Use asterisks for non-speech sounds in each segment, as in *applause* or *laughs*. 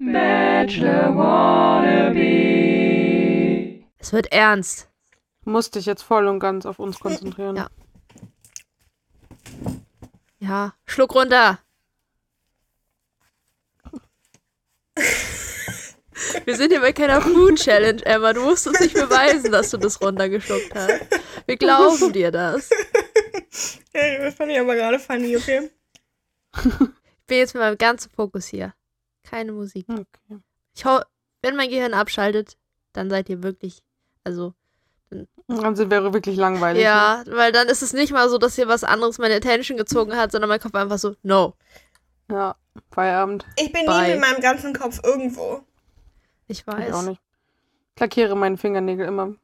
Bachelor Wannabe. Es wird ernst. Musst dich jetzt voll und ganz auf uns konzentrieren. Ja. Ja, Schluck runter. Wir sind hier bei keiner Food Challenge, Emma. Du musst uns nicht beweisen, dass du das runtergeschluckt hast. Wir glauben dir das. Ja, das fand ich aber gerade funny, okay? Ich bin jetzt mit meinem ganzen Fokus hier. Keine Musik. Okay. Ich hau wenn mein Gehirn abschaltet, dann seid ihr wirklich, also, Dann sind wir wirklich langweilig. ja, weil dann ist es nicht mal so, dass hier was anderes meine Attention gezogen hat, sondern mein Kopf einfach so, no. Ne? Ja, Feierabend. Ich bin Bye. nie mit meinem ganzen Kopf irgendwo. Ich Ich auch weiß. nicht. Ich lackiere meine Fingernägel immer.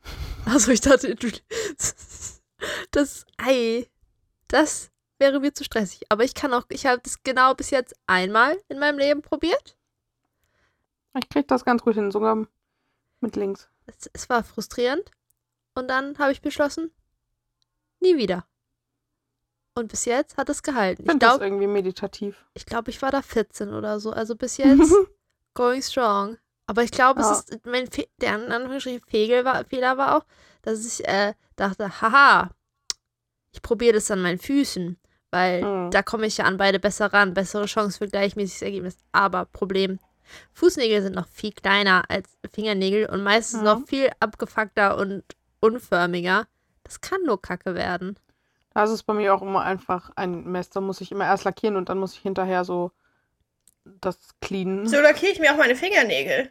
Also ich dachte, du, *laughs* das Ei, das wäre mir zu stressig. Aber ich kann auch, ich habe das genau bis jetzt einmal in meinem Leben probiert. Ich krieg das ganz gut hin, sogar mit links. Es, es war frustrierend. Und dann habe ich beschlossen, nie wieder. Und bis jetzt hat es gehalten. Ich Ich glaube, irgendwie meditativ. ich, glaub, ich war da 14 oder so. Also bis jetzt *laughs* going strong. Aber ich glaube, Ja. es ist, mein Fe der Anführungsstrichen Fegel war, Fehler war auch, dass ich äh, dachte, haha, ich probiere das an meinen Füßen, weil Mhm. da komme ich ja an beide besser ran, bessere Chance für gleichmäßiges Ergebnis. Aber Problem, Fußnägel sind noch viel kleiner als Fingernägel und meistens Mhm. noch viel abgefuckter und unförmiger. Das kann nur Kacke werden. Das ist bei mir auch immer einfach ein Mess. Da muss ich immer erst lackieren und dann muss ich hinterher so das cleanen. So lackiere ich mir auch meine Fingernägel.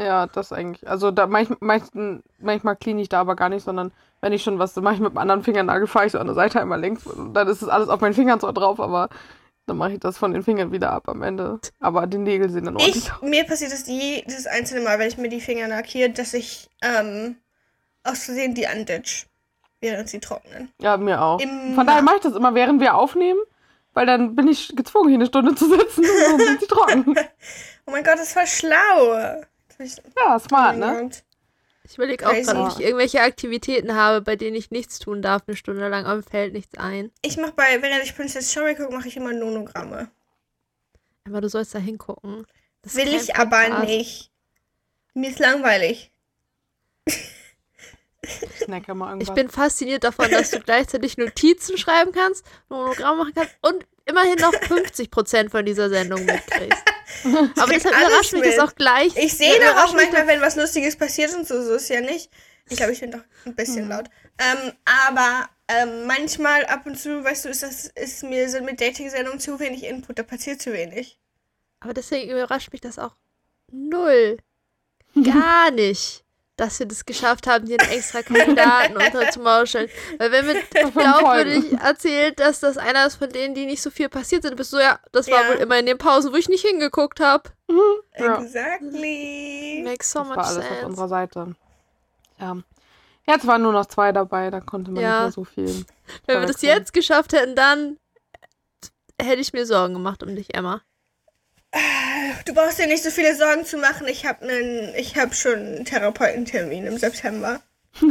Ja, das eigentlich. Also da manch, meisten, manchmal clean ich da aber gar nicht, sondern wenn ich schon was mache ich mit dem anderen Fingernagel, fahre ich so an der Seite einmal längs und dann ist es alles auf meinen Fingern so drauf, aber dann mache ich das von den Fingern wieder ab am Ende. Aber die Nägel sehen dann ordentlich Ich, aus. mir passiert das jedes einzelne Mal, wenn ich mir die Finger lackiere, dass ich ähm, aus Versehen die anditch, während sie trocknen. Ja, mir auch. Immer. Von daher mache ich das immer, während wir aufnehmen, weil dann bin ich gezwungen, hier eine Stunde zu sitzen und dann sind sie trocken. *laughs* Oh mein Gott, das voll schlau. Ja, smart, ne? Ich überlege auch gerade, ob ich irgendwelche Aktivitäten habe, bei denen ich nichts tun darf, eine Stunde lang, aber mir fällt nichts ein. Ich mach bei, wenn ich Princess Cherry gucke, mache ich immer Nonogramme. Aber du sollst da hingucken. Das Will ich aber Podcast. nicht. Mir ist langweilig. Ich snacke mal irgendwas. Ich bin fasziniert davon, dass du gleichzeitig Notizen schreiben kannst, Monogramm machen kannst und immerhin noch 50% von dieser Sendung mitkriegst. *laughs* Aber deshalb überrascht mich das auch gleich. Ich sehe Ja, doch auch manchmal, wenn was Lustiges passiert und so, so ist ja nicht. Ich glaube, ich bin doch ein bisschen laut. Ähm, aber ähm, manchmal ab und zu, weißt du, ist das ist mir sind mit Dating-Sendungen zu wenig Input, da passiert zu wenig. Aber deswegen überrascht mich das auch null. *laughs* Gar nicht. Dass wir das geschafft haben, dir einen extra Kandidaten *laughs* unter zu mauscheln. Weil wenn mir *laughs* glaubwürdig erzählt, dass das einer ist von denen, die nicht so viel passiert sind, bist du ja, das war Ja. wohl immer in den Pausen, wo ich nicht hingeguckt habe. *laughs* Ja. Exactly. Makes so Das much war alles auf sense. unserer Seite. Ja. Jetzt waren nur noch zwei dabei, da konnte man Ja. nicht mehr so viel. Wenn wir das jetzt geschafft hätten, dann hätte ich mir Sorgen gemacht um dich, Emma. Du brauchst dir nicht so viele Sorgen zu machen. Ich habe einen, ich habe schon einen Therapeutentermin im September. *laughs*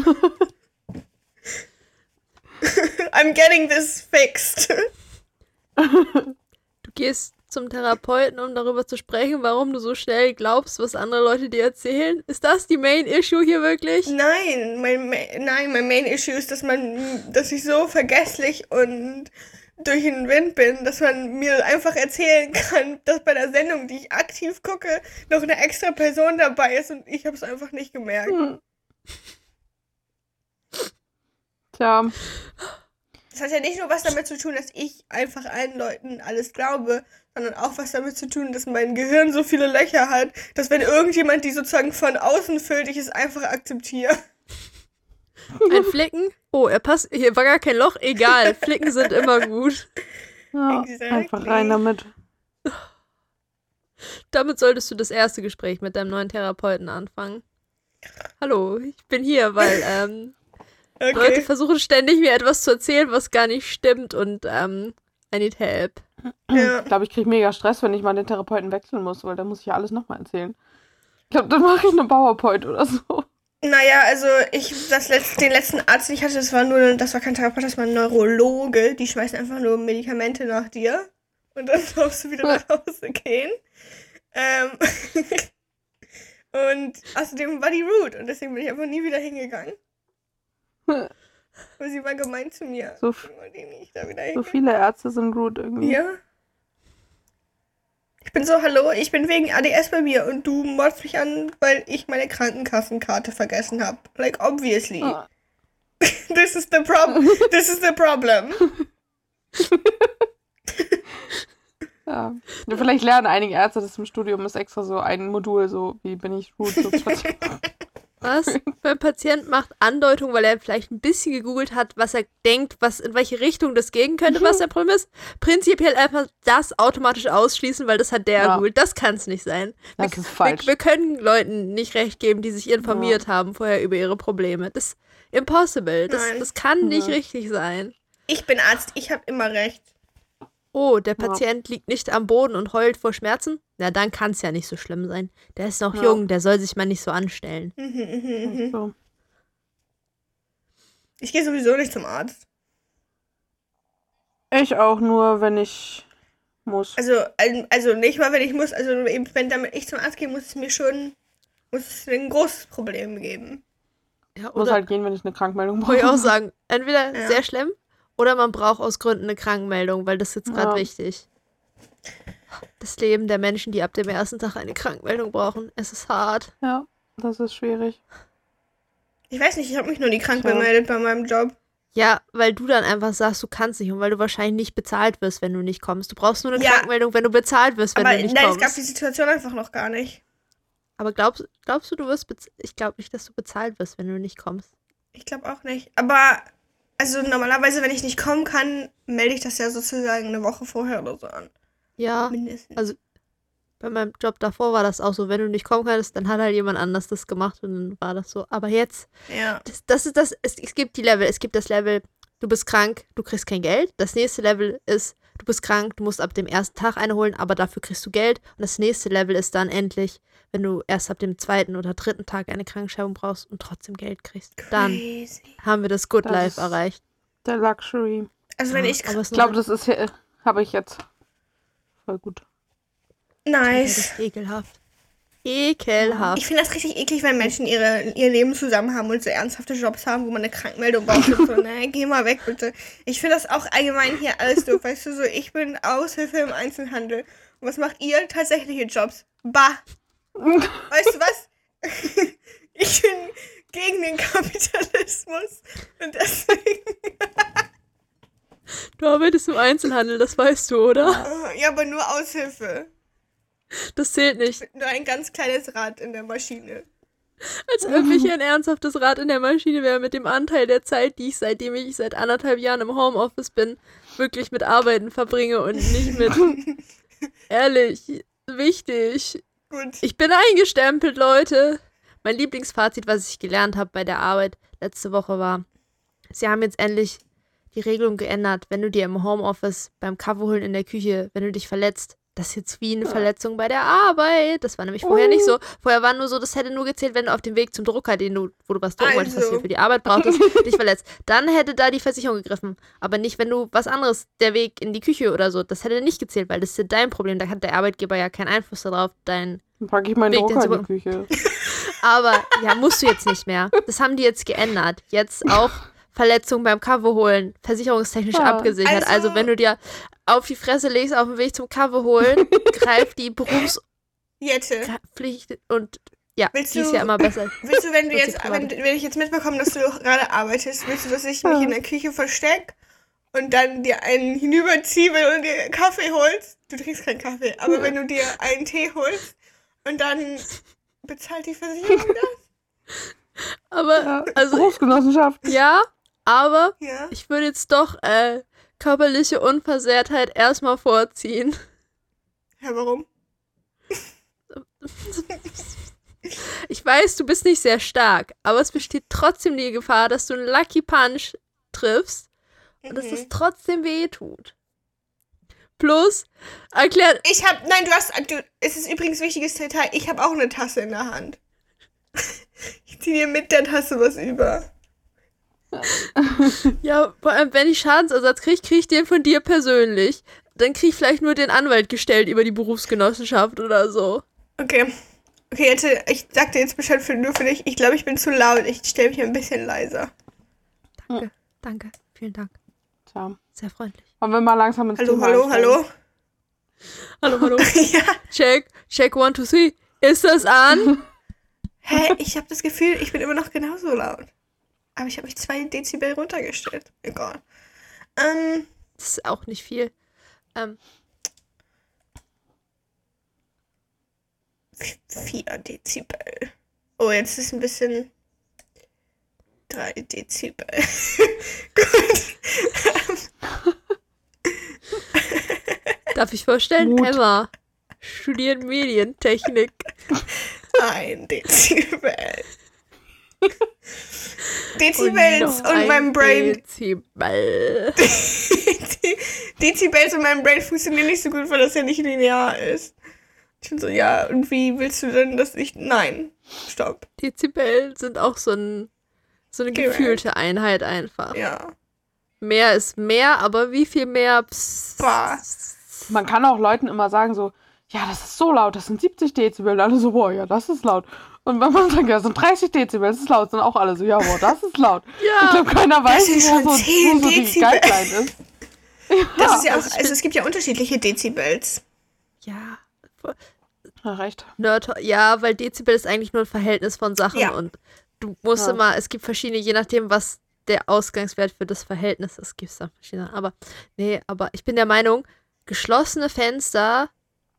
I'm getting this fixed. Du gehst zum Therapeuten, um darüber zu sprechen, warum du so schnell glaubst, was andere Leute dir erzählen. Ist das die Main Issue hier wirklich? Nein, mein, nein, mein Main Issue ist, dass man, dass ich so vergesslich und durch den Wind bin, dass man mir einfach erzählen kann, dass bei der Sendung, die ich aktiv gucke, noch eine extra Person dabei ist und ich habe es einfach nicht gemerkt. Hm. Tja, Das hat ja nicht nur was damit zu tun, dass ich einfach allen Leuten alles glaube, sondern auch was damit zu tun, dass mein Gehirn so viele Löcher hat, dass wenn irgendjemand die sozusagen von außen füllt, ich es einfach akzeptiere. Ein Flicken? Oh, er passt. Hier war gar kein Loch. Egal. Flicken sind immer gut. ja Exactly. einfach rein damit. Damit solltest du das erste Gespräch mit deinem neuen Therapeuten anfangen. Hallo, ich bin hier, weil ähm, *laughs* Leute Okay. versuchen ständig mir etwas zu erzählen, was gar nicht stimmt und ähm, I need help. Ja. Ich glaube, ich kriege mega Stress, wenn ich mal den Therapeuten wechseln muss, weil dann muss ich ja alles nochmal erzählen. Ich glaube, dann mache ich eine PowerPoint oder so. Naja, also ich, das letzt, den letzten Arzt, den ich hatte, das war nur, das war kein Therapeut, das war ein Neurologe. Die schmeißen einfach nur Medikamente nach dir. Und dann *laughs* darfst du wieder nach Hause gehen. Ähm *laughs* und außerdem war die rude und deswegen bin ich einfach nie wieder hingegangen. *laughs* Aber sie war gemein zu mir. So, so viele Ärzte sind rude irgendwie. Ja. Ich bin so, hallo, ich bin wegen ADS bei mir und du mordst mich an, weil ich meine Krankenkassenkarte vergessen habe. Like, obviously. Ah. *laughs* *laughs* This is the problem. This is the problem. Ja. Vielleicht lernen einige Ärzte das im Studium, ist extra so ein Modul, so wie bin ich zu *laughs* Patienten. Was? Mein Patient macht Andeutung, weil er vielleicht ein bisschen gegoogelt hat, was er denkt, was in welche Richtung das gehen könnte, was der Problem ist. Prinzipiell einfach das automatisch ausschließen, weil das hat der Ja. gegoogelt. Das kann es nicht sein. Das wir, ist falsch. Wir, wir können Leuten nicht recht geben, die sich informiert haben vorher über ihre Probleme. Das ist impossible. Das, Nein. das kann nicht Ja. richtig sein. Ich bin Arzt, ich habe immer recht. Oh, der Ja. Patient liegt nicht am Boden und heult vor Schmerzen? Na, dann kann es ja nicht so schlimm sein. Der ist noch Ja. jung, der soll sich mal nicht so anstellen. Mhm, mhm, mhm. So. Ich gehe sowieso nicht zum Arzt. Ich auch nur, wenn ich muss. Also, also nicht mal, wenn ich muss. Also, eben, wenn damit ich zum Arzt gehe, muss es mir schon muss es ein großes Problem geben. Ja, muss oder halt gehen, wenn ich eine Krankmeldung wollte ich auch brauche. sagen, entweder Ja. sehr schlimm oder man braucht aus Gründen eine Krankmeldung, weil das ist jetzt gerade Ja. wichtig. Das Leben der Menschen, die ab dem ersten Tag eine Krankmeldung brauchen, es ist hart. Ja, das ist schwierig. Ich weiß nicht, ich habe mich nur nie krank gemeldet bei meinem Job. Ja, weil du dann einfach sagst, du kannst nicht und weil du wahrscheinlich nicht bezahlt wirst, wenn du nicht kommst. Du brauchst nur eine Ja. Krankmeldung, wenn du bezahlt wirst, wenn Aber du nicht nein, es kommst. gab die Situation einfach noch gar nicht. Aber glaubst, glaubst du, du wirst Ich glaube nicht, dass du bezahlt wirst, wenn du nicht kommst. Ich glaube auch nicht. Aber, also normalerweise, wenn ich nicht kommen kann, melde ich das ja sozusagen eine Woche vorher oder so an. Ja, Mindestens. also bei meinem Job davor war das auch so. Wenn du nicht kommen kannst, dann hat halt jemand anders das gemacht und dann war das so. Aber jetzt, ja. das, das ist das, es, es gibt die Level. Es gibt das Level, du bist krank, du kriegst kein Geld. Das nächste Level ist, du bist krank, du musst ab dem ersten Tag eine holen, aber dafür kriegst du Geld. Und das nächste Level ist dann endlich, wenn du erst ab dem zweiten oder dritten Tag eine Krankenschreibung brauchst und trotzdem Geld kriegst. Dann Crazy. haben wir das Good Das Life erreicht. Der Luxury. Also, wenn ich. aber es Ich glaube, das ist hier, habe ich jetzt. Voll gut. das Nice. ist ekelhaft. Ekelhaft. Ich finde das richtig eklig, wenn Menschen ihre, ihr Leben zusammen haben und so ernsthafte Jobs haben, wo man eine Krankmeldung braucht. Und so, ne, geh mal weg, bitte. Ich finde das auch allgemein hier alles doof. Weißt du, so, ich bin Aushilfe im Einzelhandel. Und was macht ihr? Tatsächliche Jobs. Bah. Weißt du was? *laughs* Ich bin gegen den Kapitalismus. Und deswegen. Du arbeitest im Einzelhandel, das weißt du, oder? Ja, aber nur Aushilfe. Das zählt nicht. Nur ein ganz kleines Rad in der Maschine. Als ob ich ein ernsthaftes Rad in der Maschine wäre mit dem Anteil der Zeit, die ich seitdem ich seit anderthalb Jahren im Homeoffice bin, wirklich mit Arbeiten verbringe und nicht mit. *laughs* Ehrlich, wichtig. Gut. Ich bin eingestempelt, Leute. Mein Lieblingsfazit, was ich gelernt habe bei der Arbeit letzte Woche war, sie haben jetzt endlich die Regelung geändert, wenn du dir im Homeoffice beim Kaffee holen in der Küche, wenn du dich verletzt, das ist jetzt wie eine Verletzung bei der Arbeit. Das war nämlich vorher nicht so. Vorher war nur so, das hätte nur gezählt, wenn du auf dem Weg zum Drucker, den du, wo du was drucken wolltest, was Also. du für die Arbeit brauchtest, *laughs* dich verletzt. Dann hätte da die Versicherung gegriffen. Aber nicht, wenn du was anderes, der Weg in die Küche oder so, das hätte nicht gezählt, weil das ist ja dein Problem. Da hat der Arbeitgeber ja keinen Einfluss darauf, dein Dann packe ich meinen Weg, Drucker in die Küche. *laughs* aber ja, musst du jetzt nicht mehr. Das haben die jetzt geändert. Jetzt *laughs* auch Verletzungen beim Kaffee holen, versicherungstechnisch Ja. abgesichert. Also, Also- wenn du dir auf die Fresse legst auf dem Weg zum Kaffee holen, *laughs* greift die Jette. Berufspflicht und ja, Willst die ist du- ja immer besser. *laughs* Willst du, wenn du jetzt, ist wenn, wenn ich jetzt mitbekomme, dass du gerade arbeitest, willst du, dass ich mich in der Küche verstecke und dann dir einen hinüberziehe wenn du dir Kaffee holst? Du trinkst keinen Kaffee, aber wenn du *laughs* dir einen Tee holst und dann bezahlt die Versicherung das? Aber, Ja, also, Berufsgenossenschaft. ja, aber Ja. ich würde jetzt doch äh, körperliche Unversehrtheit erstmal vorziehen. Ja, warum? *laughs* Ich weiß, du bist nicht sehr stark, aber es besteht trotzdem die Gefahr, dass du einen Lucky Punch triffst und dass Mhm. es trotzdem weh tut. Plus, erklärt, Ich hab, nein, du hast, du, es ist übrigens wichtiges Detail, ich habe auch eine Tasse in der Hand. *laughs* Ich ziehe dir mit der Tasse was über. *laughs* ja, vor allem, wenn ich Schadensersatz kriege, kriege ich den von dir persönlich. dann krieg ich vielleicht nur den Anwalt gestellt über die Berufsgenossenschaft oder so. Okay. Okay, jetzt, ich sag dir jetzt Bescheid für, nur für dich. Ich glaube, ich bin zu laut. Ich stelle mich ein bisschen leiser. Danke, danke, vielen Dank. Tja. Sehr freundlich. Wollen wir mal langsam ins Hallo, Thema hallo, hallo. Hallo, hallo. *laughs* ja. check, check, one, two, three. Ist das an? Hä? Ich habe das Gefühl, ich bin immer noch genauso laut. Aber ich habe mich zwei Dezibel runtergestellt. Egal. Ähm, Das ist auch nicht viel. Ähm, vier Dezibel. Oh, jetzt ist ein bisschen. Drei Dezibel. *laughs* Gut. darf ich vorstellen? Mut. Emma studiert Medientechnik. Ein Dezibel. *laughs* Dezibels und, mein Brain. Dezibel. *laughs* Dezibels und mein Brain funktionieren nicht so gut, weil das ja nicht linear ist. Ich bin so, ja, und wie willst du denn, dass ich. Nein. Stopp. Dezibel sind auch so, ein, so eine gefühlte Einheit einfach. Ja. Mehr ist mehr, aber wie viel mehr? Psst. Bah. Man kann auch Leuten immer sagen so, ja, das ist so laut, das sind 70 Dezibel. Und alle so, boah, ja, das ist laut. Und wenn man sagt, ja, sind 30 Dezibel, das ist laut, dann auch alle so, ja, boah, das ist laut. *laughs* Ich Ja, glaube, keiner weiß, sind wo so, 10 wo so die. Guideline ist. *laughs* Das ist ja auch, also ich es gibt ja unterschiedliche Dezibels. ja. Ja, recht. Nerd, ja, weil Dezibel ist eigentlich nur ein Verhältnis von Sachen Ja. und du musst Ja. immer, es gibt verschiedene, je nachdem, was der Ausgangswert für das Verhältnis ist, gibt es da verschiedene. Aber nee, aber ich bin der Meinung, geschlossene Fenster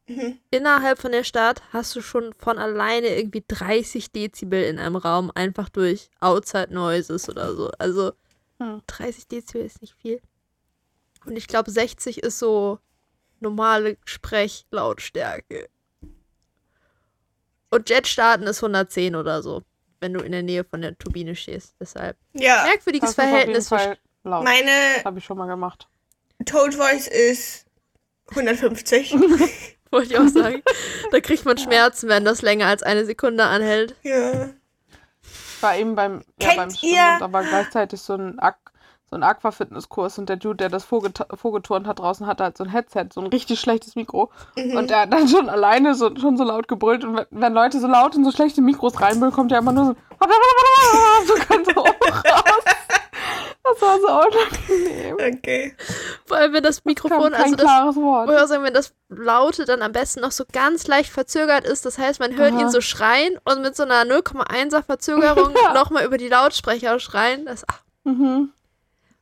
Mhm. innerhalb von der Stadt hast du schon von alleine irgendwie 30 Dezibel in einem Raum, einfach durch Outside Noises oder so. Also Hm. 30 Dezibel ist nicht viel. Und ich glaube, 60 ist so normale Sprechlautstärke. Und Jet starten ist 110 oder so, wenn du in der Nähe von der Turbine stehst. Deshalb Ja, merkwürdiges Verhältnis. meine Habe ich schon mal gemacht. Toad Voice ist 150. *laughs* Wollte ich auch *laughs* sagen. Da kriegt man Schmerzen, wenn das länger als eine Sekunde anhält. ja. Ich war eben beim, ja, Kennt beim Schwimmen da war gleichzeitig so ein, Aqu so ein Aqua-Fitness-Kurs und der Dude, der das vorget vorgeturnt hat draußen, hatte halt so ein Headset, so ein richtig schlechtes Mikro. Mhm. Und der hat dann schon alleine so, schon so laut gebrüllt. Und wenn, Leute so laut in so schlechte Mikros reinbrüllen, kommt ja immer nur so, *laughs* so ganz so hoch raus. Das war so unangenehm. Okay. Vor allem, wenn das Mikrofon, kein also das, klares Wort. sagen, wenn das Laute dann am besten noch so ganz leicht verzögert ist. Das heißt, man hört Aha. ihn so schreien und mit so einer 0,1er Verzögerung *laughs* nochmal über die Lautsprecher schreien. Das ach, Mhm.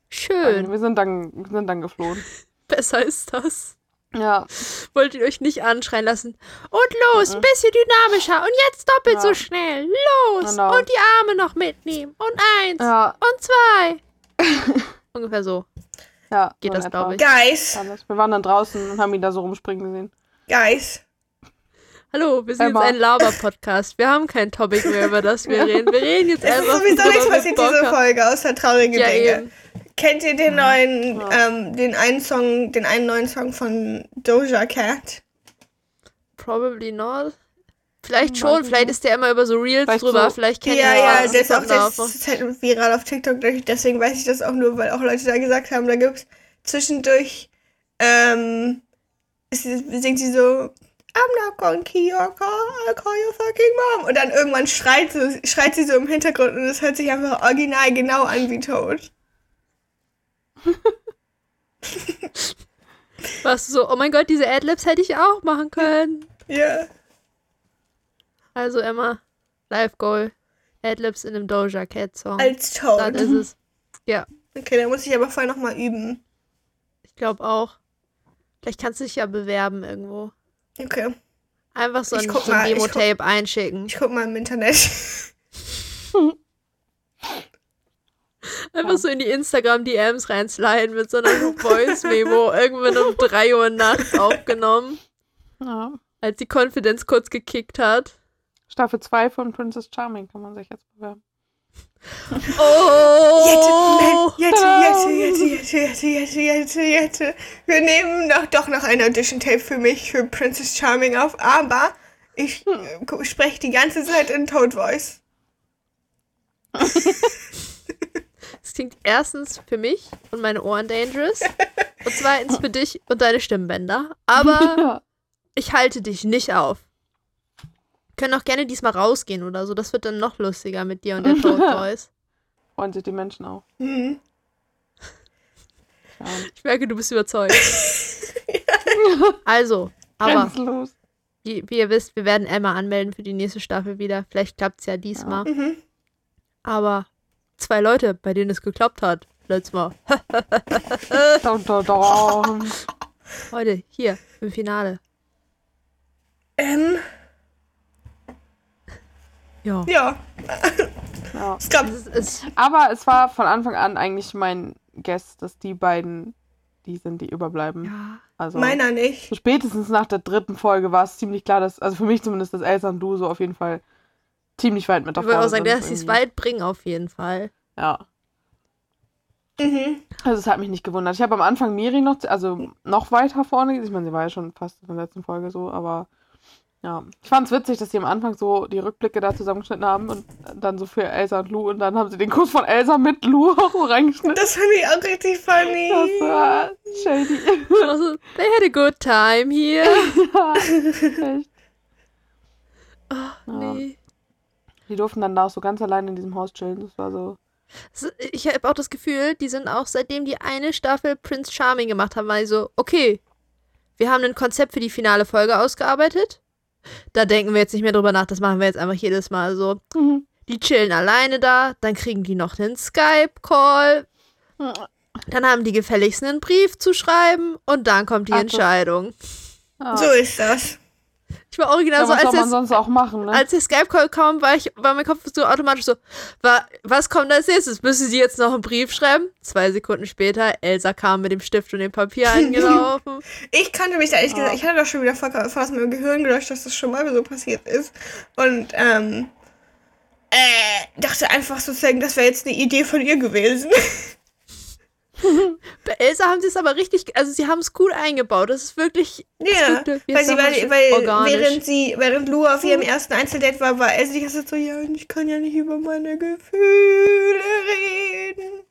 schön. Wir sind dann, wir sind dann geflohen. *laughs* Besser ist das. Ja. Wollt ihr euch nicht anschreien lassen. Und los, ein bisschen dynamischer. Und jetzt doppelt Mhm. Ja. so schnell. Los. Genau. Und die Arme noch mitnehmen. Und eins. Ja. Und zwei. *laughs* Ungefähr so. Ja. Geht so das, etwa. glaub ich. Guys. Wir waren dann draußen und haben ihn da so rumspringen gesehen. guys. Hallo, wir sind Emma. jetzt ein Laber-Podcast. Wir haben kein Topic mehr, über das wir reden. Wir reden jetzt Es ist einfach sowieso worüber nichts passiert diese. Folge, außer traurige Ja, Dinge. eben. Kennt ihr den neuen, Ja. ähm, den einen Song, den einen neuen Song von Doja Cat? Probably not. Vielleicht schon, vielleicht nicht. ist der immer über so Reels Vielleicht drüber. so- Vielleicht kennt Ja, ihr ja, das. der ist auch der ist halt viral auf TikTok, deswegen weiß ich das auch nur, weil auch Leute da gesagt haben, da gibt's zwischendurch, ähm, es singt sie so, I'm not gonna kill your car, I'll call your fucking mom. Und dann irgendwann schreit, so, schreit sie so im Hintergrund und es hört sich einfach original genau an wie tot. *laughs* Warst du so, oh mein Gott, diese Adlibs hätte ich auch machen können. Ja. Also Emma, Live Goal. Adlibs in einem Doja Cat Song. Als Dann tot. ist es. Ja, Okay, dann muss ich aber vorher nochmal üben. ich glaube auch. Vielleicht kannst du dich ja bewerben irgendwo. Okay. Einfach so Ich ein, so ein mal, ich guck- Demo-Tape einschicken. Ich guck mal im Internet. *laughs* Einfach so in die Instagram-DMs reinsliden mit so einer Voice-Memo *laughs* irgendwann um 3 Uhr nachts aufgenommen, Ja. als die Confidence kurz gekickt hat. Staffel 2 von Princess Charming kann man sich jetzt bewerben. Oh! Jette, Jette, Jette, Jette, Jette, Jette, Jette, Jette. Wir nehmen noch, doch noch ein Audition-Tape für mich, für Princess Charming auf, aber ich äh, gu- spreche die ganze Zeit in Toad Voice. *laughs* Das klingt erstens für mich und meine Ohren dangerous. Und zweitens für dich und deine Stimmbänder. Aber *laughs* ich halte dich nicht auf. Können auch gerne diesmal rausgehen oder so. Das wird dann noch lustiger mit dir und der *laughs* Toad Boys. Freuen sich die Menschen auch. Hm. Ja. Ich merke, du bist überzeugt. *laughs* Also, aber Grenzenlos. wie, wie ihr wisst, wir werden Emma anmelden für die nächste Staffel wieder. Vielleicht klappt es ja diesmal. Mhm. Aber zwei Leute, bei denen es geklappt hat, letztes Mal. *laughs* Heute, hier, im Finale. Ähm, Ja. ja, Ja. es gab. Es ist, es, Aber es war von Anfang an eigentlich mein Guess, dass die beiden die sind, die überbleiben. ja. Also Meiner nicht. so spätestens nach der dritten Folge war es ziemlich klar, dass, also für mich zumindest, dass Elsa und du so auf jeden Fall ziemlich weit mit Ich davor würde auch sagen, sind dass sie es weit bringen, auf jeden Fall. Ja. Mhm. Also es hat mich nicht gewundert. Ich habe am Anfang Miri noch, also noch weiter vorne gesehen. Ich meine, sie war ja schon fast in der letzten Folge so, aber ja. Ich fand es witzig, dass sie am Anfang so die Rückblicke da zusammengeschnitten haben und dann so für Elsa und Lou und dann haben sie den Kuss von Elsa mit Lou *laughs* auch reingeschnitten. Das fand ich auch richtig funny. Das war shady. *laughs* Also, they had a good time here. *laughs* ja, echt. Ja. Nee. Die durften dann da auch so ganz allein in diesem Haus chillen. Das war so. Ich habe auch das Gefühl, die sind auch seitdem die eine Staffel Prince Charming gemacht haben, weil so, okay, wir haben ein Konzept für die finale Folge ausgearbeitet. Da denken wir jetzt nicht mehr drüber nach, das machen wir jetzt einfach jedes Mal so. Mhm. Die chillen alleine da, dann kriegen die noch einen Skype-Call, dann haben die gefälligst einen Brief zu schreiben und dann kommt die Ach, Entscheidung. Ja. So ist das. Ich war original ja, so, als soll man es, sonst auch machen, ne? als der Skype-Call kam, war, ich, war mein Kopf so automatisch so, wa, was kommt als nächstes? Müssen sie jetzt noch einen Brief schreiben? Zwei Sekunden später, Elsa kam mit dem Stift und dem Papier *laughs* angelaufen. Ich kannte mich da ehrlich Ja. gesagt, ich hatte das schon wieder voll aus meinem Gehirn gelöscht, dass das schon mal so passiert ist. Und, ähm, äh, dachte einfach sozusagen, das wäre jetzt eine Idee von ihr gewesen. *laughs* Elsa haben sie es aber richtig, also sie haben es gut eingebaut. Das ist wirklich, Ja, wie weil sie, weil, weil organisch. während sie, während Lou auf ihrem ersten Einzeldate war, war Elsa die ganze Zeit so, ja, und ich kann ja nicht über meine Gefühle reden.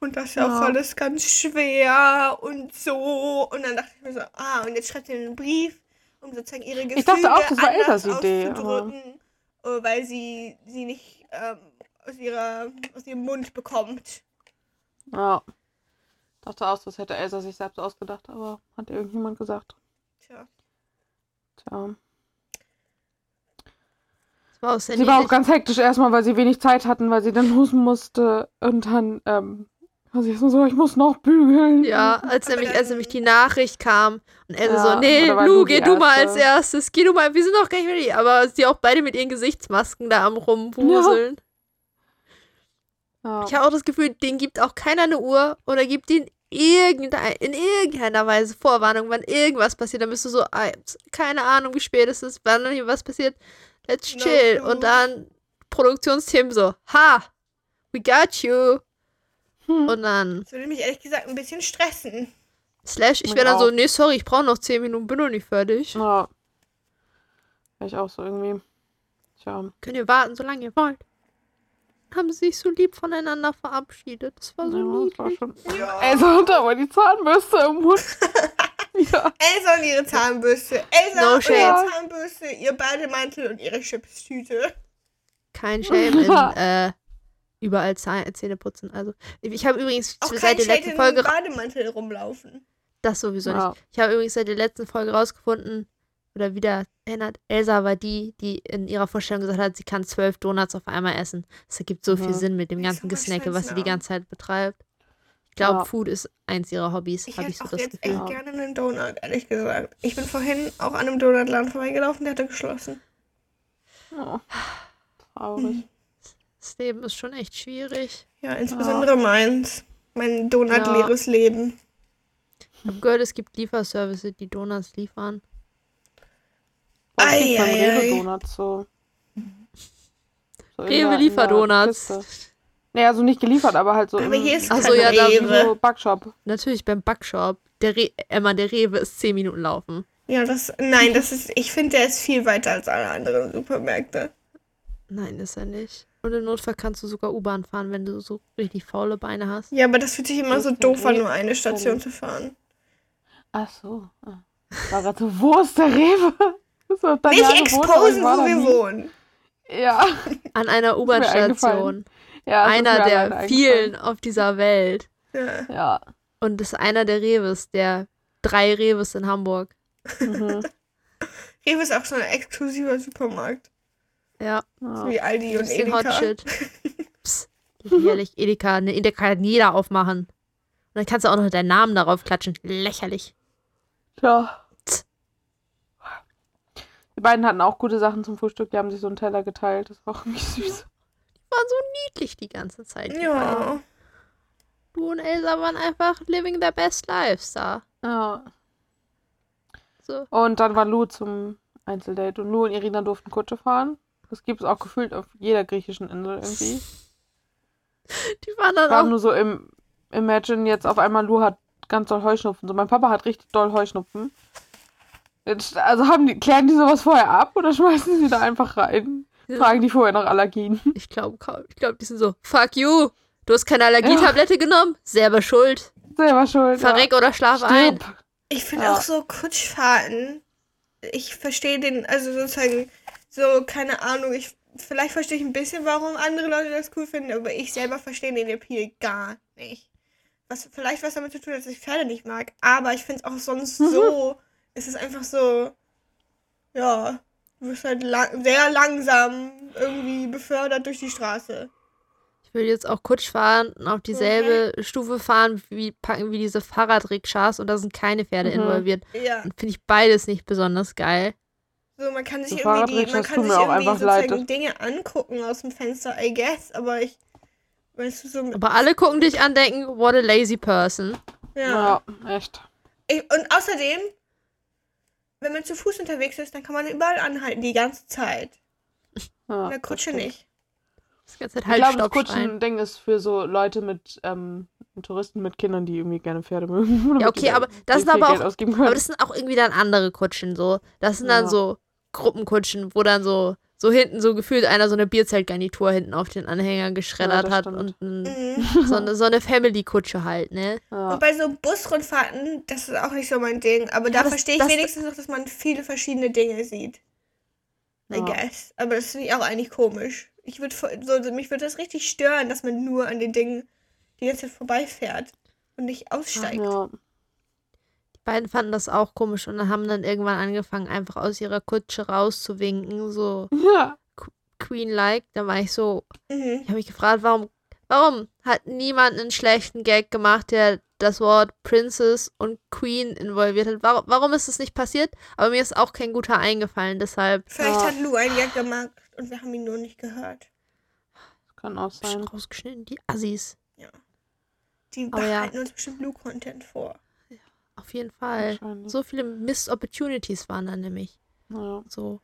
Und das ist ja auch alles ganz schwer und so. Und dann dachte ich mir so, ah, und jetzt schreibt sie einen Brief, um sozusagen ihre Gefühle Ich dachte auch, das war anders Elsas Idee, auszudrücken, äh, weil sie sie nicht ähm, aus, ihrer, aus ihrem Mund bekommt. Ja. Dachte auch, das hätte Elsa sich selbst ausgedacht, aber hat irgendjemand gesagt. Tja. Tja. das war auch sehr Sie war auch ganz hektisch erstmal, weil sie wenig Zeit hatten, weil sie dann losen musste. Und dann, ähm, war sie erst mal so, ich muss noch bügeln. Ja, als nämlich, als nämlich die Nachricht kam und Elsa Ja, so, nee, Lu, geh du mal als Erste? erstes, geh du mal, wir sind noch gar nicht ready. Aber sie auch beide mit ihren Gesichtsmasken da am rumwuseln. Ja. Ich habe auch das Gefühl, denen gibt auch keiner eine Uhr oder gibt ihnen irgendein, in irgendeiner Weise Vorwarnung, wann irgendwas passiert. Dann bist du so, ah, keine Ahnung, wie spät es ist, wann hier was passiert. Let's No chill. clue. Und dann Produktionsteam so, ha, we got you. Hm. Und dann Das würde mich ehrlich gesagt ein bisschen stressen. Slash, ich wäre dann so, nee, sorry, ich brauche noch 10 Minuten, bin noch nicht fertig. ja. War ich auch so irgendwie. Tja. Könnt ihr warten, solange ihr wollt. Haben sie sich so lieb voneinander verabschiedet. Das war so ja, das war niedlich. schon. Ja. Elsa hat aber die Zahnbürste im Mund. *laughs* ja. Elsa und ihre Zahnbürste. Elsa No und shade. ihre Zahnbürste, ihr Bademantel und ihre Chipstüte. Kein Shame in *laughs* äh, überall Zäh- Zähne putzen. Also, ich habe übrigens Auch seit der letzten in Folge Bademantel rumlaufen. Das sowieso Ja. nicht. Ich habe übrigens seit der letzten Folge rausgefunden oder wieder erinnert, Elsa war die, die in ihrer Vorstellung gesagt hat, sie kann zwölf Donuts auf einmal essen. Das ergibt so viel Mhm. Sinn mit dem ganzen Gesnacke, was sie die ganze Zeit betreibt. Ich glaube, Ja. Food ist eins ihrer Hobbys, Ich habe hätte ich so auch das jetzt Gefühl. echt gerne einen Donut, ehrlich gesagt. Ich bin vorhin auch an einem Donutladen vorbeigelaufen, der hatte geschlossen. Oh. Traurig. Das Leben ist schon echt schwierig. Ja, insbesondere meins. Mein donutleeres Leben. Ich habe gehört, es gibt Lieferservices, die Donuts liefern. Beim Ei, ei, Rewe. Donuts so? so Rewe Lieferdonuts. Nee, also nicht geliefert, aber halt so Aber im, hier ist Ach kein so, ja, da- Rewe. so Backshop. Natürlich beim Backshop. Der Re Emma, der Rewe ist 10 Minuten laufen. Ja, das, nein, das ist, ich finde, der ist viel weiter als alle anderen Supermärkte. Nein, ist er nicht. Und im Notfall kannst du sogar U-Bahn fahren, wenn du so richtig faule Beine hast. Ja, aber das fühlt sich immer Das so doof an, nur eine Station zu fahren. Ach so. Ah. War grad so, wo ist der Rewe? Dann Nicht exposen, wo wir nie. wohnen. Ja. An einer *laughs* U-Bahn-Station. ja Einer der vielen auf dieser Welt. Ja. Ja. Und ist einer der Reves, der drei Reves in Hamburg. Mhm. *laughs* Rewe ist auch so ein exklusiver Supermarkt. Ja, ja. Wie Aldi und bisschen Hot *laughs* Edeka. Shit. Psst, lächerlich. Edeka, eine Edeka kann jeder aufmachen. Und dann kannst du auch noch deinen Namen darauf klatschen. Lächerlich. Ja. Die beiden hatten auch gute Sachen zum Frühstück. Die haben sich so einen Teller geteilt. Das war auch irgendwie süß. Waren so niedlich die ganze Zeit. die beiden. Ja. Du und Elsa waren einfach living their best lives da. Ja. So. Und dann war Lou zum Einzeldate. Und Lou und Irina durften Kutsche fahren. Das gibt es auch gefühlt auf jeder griechischen Insel irgendwie. *laughs* Die waren dann War auch. nur so im Imagine jetzt auf einmal Lou hat ganz doll Heuschnupfen. So, mein Papa hat richtig doll Heuschnupfen. Jetzt, also haben die, klären die sowas vorher ab oder *laughs* schmeißen sie da einfach rein? Fragen die vorher nach Allergien? *laughs* Ich glaube kaum. Ich glaube, die sind so, fuck you. Du hast keine Allergietablette genommen? Selber schuld. Selber schuld. Verreck oder schlaf ja. ein. Stirb. Ich finde Ja. auch so Kutschfahrten. Ich verstehe den, also sozusagen, so, keine Ahnung, ich, vielleicht verstehe ich ein bisschen, warum andere Leute das cool finden, aber ich selber verstehe den Appeal gar nicht. Was vielleicht was damit zu tun hat, dass ich Pferde nicht mag, aber ich finde es auch sonst *laughs* so, es ist einfach so, ja, du wirst halt lang, sehr langsam irgendwie befördert durch die Straße. Ich will jetzt auch Kutsch fahren und auf dieselbe Stufe fahren, wie packen wie diese Fahrradrikschas und da sind keine Pferde Mhm. involviert. Ja, Und finde ich beides nicht besonders geil. so man kann sich So irgendwie die, man kann sich irgendwie leid, sozusagen Dinge angucken aus dem Fenster, I guess, aber ich, weißt du, so, Aber alle gucken dich an, denken, what a lazy person. ja. Ja, echt. Ich, und außerdem, wenn man zu Fuß unterwegs ist, dann kann man überall anhalten, die ganze Zeit. Ja, In der Kutsche nicht. Das ganze Zeit Ich glaube, das. Kutschen-Ding ist für so Leute mit ähm, Touristen mit Kindern, die irgendwie gerne Pferde mögen. *laughs* Ja, okay, aber das sind aber auch, aber das sind auch irgendwie dann andere Kutschen so. Das sind dann Ja. so Gruppenkutschen, wo dann so so hinten so gefühlt einer so eine Bierzeltgarnitur hinten auf den Anhänger geschreddert das hat stimmt. und ein, Mhm. *laughs* so eine, so eine Family-Kutsche halt, ne? ja. Und bei so Busrundfahrten, das ist auch nicht so mein Ding. Aber Ja, da verstehe ich das- wenigstens noch, dass man viele verschiedene Dinge sieht. I Ja. guess. Aber das finde ich auch eigentlich komisch. Ich würd, vor- so, mich würde das richtig stören, dass man nur an den Dingen die ganze Zeit vorbeifährt und nicht aussteigt. ja. Die beiden fanden das auch komisch und haben dann irgendwann angefangen, einfach aus ihrer Kutsche rauszuwinken, so ja. Queen-like. Da war ich so, Mhm. ich habe mich gefragt, warum, warum hat niemand einen schlechten Gag gemacht, der das Wort Princess und Queen involviert hat? Warum, warum ist das nicht passiert? Aber mir ist auch kein guter eingefallen, deshalb Vielleicht Ja. hat Lou einen Gag gemacht und wir haben ihn nur nicht gehört. Kann auch sein. rausgeschnitten, die Assis. Die Aber ja. uns bestimmt Lou-Content vor. Auf jeden Fall. So viele Missed Opportunities waren da nämlich. Ja. So,